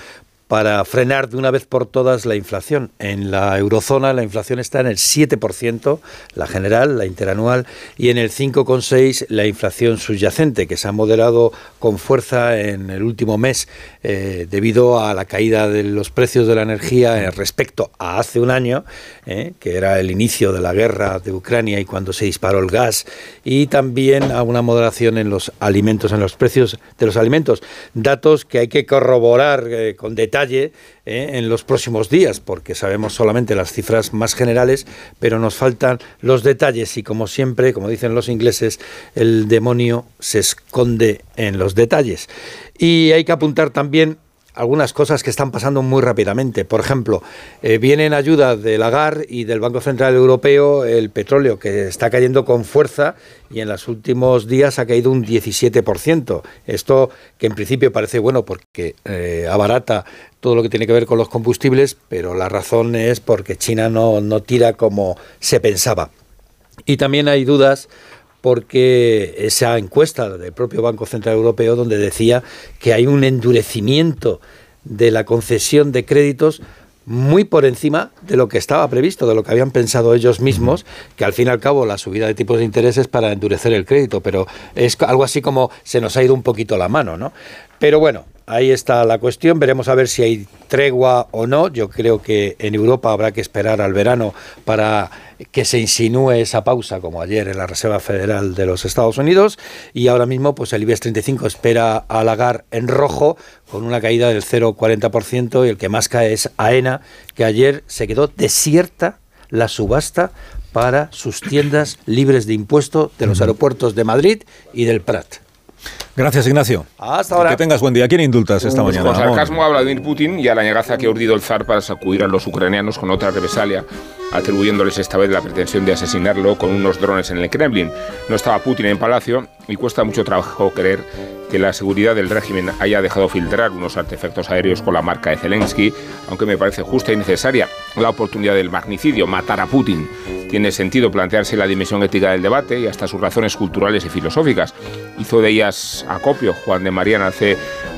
para frenar de una vez por todas la inflación. En la eurozona la inflación está en el 7%, la general, la interanual, y en el 5,6% la inflación subyacente, que se ha moderado con fuerza en el último mes eh, debido a la caída de los precios de la energía respecto a hace un año, eh, que era el inicio de la guerra de Ucrania y cuando se disparó el gas, y también a una moderación en los alimentos, en los precios de los alimentos. Datos que hay que corroborar eh, con detalle eh, en los próximos días, porque sabemos solamente las cifras más generales, pero nos faltan los detalles y como siempre, como dicen los ingleses, el demonio se esconde en los detalles. Y hay que apuntar también algunas cosas que están pasando muy rápidamente. Por ejemplo, eh, viene en del Lagar y del Banco Central Europeo el petróleo, que está cayendo con fuerza y en los últimos días ha caído un 17%. Esto que en principio parece bueno porque eh, abarata todo lo que tiene que ver con los combustibles, pero la razón es porque China no, no tira como se pensaba. Y también hay dudas porque esa encuesta del propio Banco Central Europeo donde decía que hay un endurecimiento de la concesión de créditos muy por encima de lo que estaba previsto, de lo que habían pensado ellos mismos, que al fin y al cabo la subida de tipos de interés es para endurecer el crédito, pero es algo así como se nos ha ido un poquito la mano, ¿no? Pero bueno, ahí está la cuestión, veremos a ver si hay tregua o no. Yo creo que en Europa habrá que esperar al verano para que se insinúe esa pausa, como ayer en la Reserva Federal de los Estados Unidos, y ahora mismo pues el IBEX 35 espera a Lagar en rojo con una caída del 0,40% y el que más cae es AENA, que ayer se quedó desierta la subasta para sus tiendas libres de impuesto de los aeropuertos de Madrid y del Prat. Gracias, Ignacio. Hasta ahora. Que tengas buen día. ¿Quién indultas esta Pues mañana? con sarcasmo a Vladimir Putin y a la negaza que ha urdido el zar para sacudir a los ucranianos con otra represalia, atribuyéndoles esta vez la pretensión de asesinarlo con unos drones en el Kremlin. No estaba Putin en palacio y cuesta mucho trabajo creer que la seguridad del régimen haya dejado filtrar unos artefactos aéreos con la marca de Zelensky, aunque me parece justa y necesaria la oportunidad del magnicidio, matar a Putin. Tiene sentido plantearse la dimensión ética del debate y hasta sus razones culturales y filosóficas. Hizo de ellas acopio Juan de Mariana hace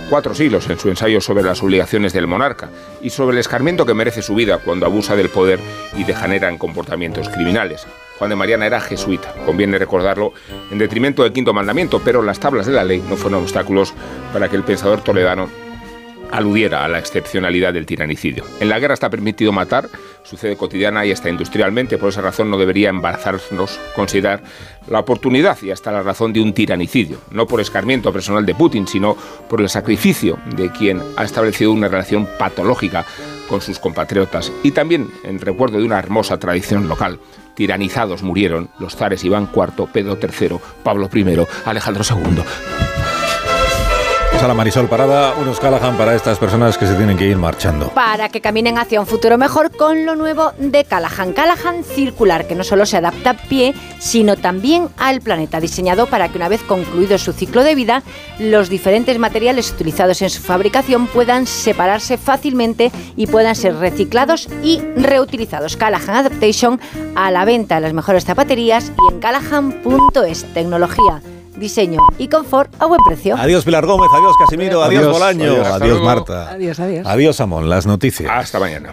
cuatro siglos en su ensayo sobre las obligaciones del monarca y sobre el escarmiento que merece su vida cuando abusa del poder y degenera en comportamientos criminales. Juan de Mariana era jesuita, conviene recordarlo, en detrimento del quinto mandamiento, pero las tablas de la ley no fueron obstáculos para que el pensador toledano aludiera a la excepcionalidad del tiranicidio. En la guerra está permitido matar, sucede cotidiana y hasta industrialmente, por esa razón no debería embarazarnos considerar la oportunidad y hasta la razón de un tiranicidio, no por escarmiento personal de Putin, sino por el sacrificio de quien ha establecido una relación patológica con sus compatriotas. Y también en recuerdo de una hermosa tradición local. Tiranizados murieron los zares Iván IV, Pedro III, Pablo I, Alejandro II a la Marisol Parada, unos Callahan para estas personas que se tienen que ir marchando. Para que caminen hacia un futuro mejor con lo nuevo de Callahan. Callahan circular, que no solo se adapta a pie, sino también al planeta, diseñado para que una vez concluido su ciclo de vida, los diferentes materiales utilizados en su fabricación puedan separarse fácilmente y puedan ser reciclados y reutilizados. Callahan Adaptation a la venta en las mejores zapaterías y en callahan.es. Tecnología diseño y confort a buen precio. Adiós Pilar Gómez, adiós Casimiro, adiós, Bolaño, adiós, Marta. Adiós, adiós. Adiós Amón, las noticias. Hasta mañana.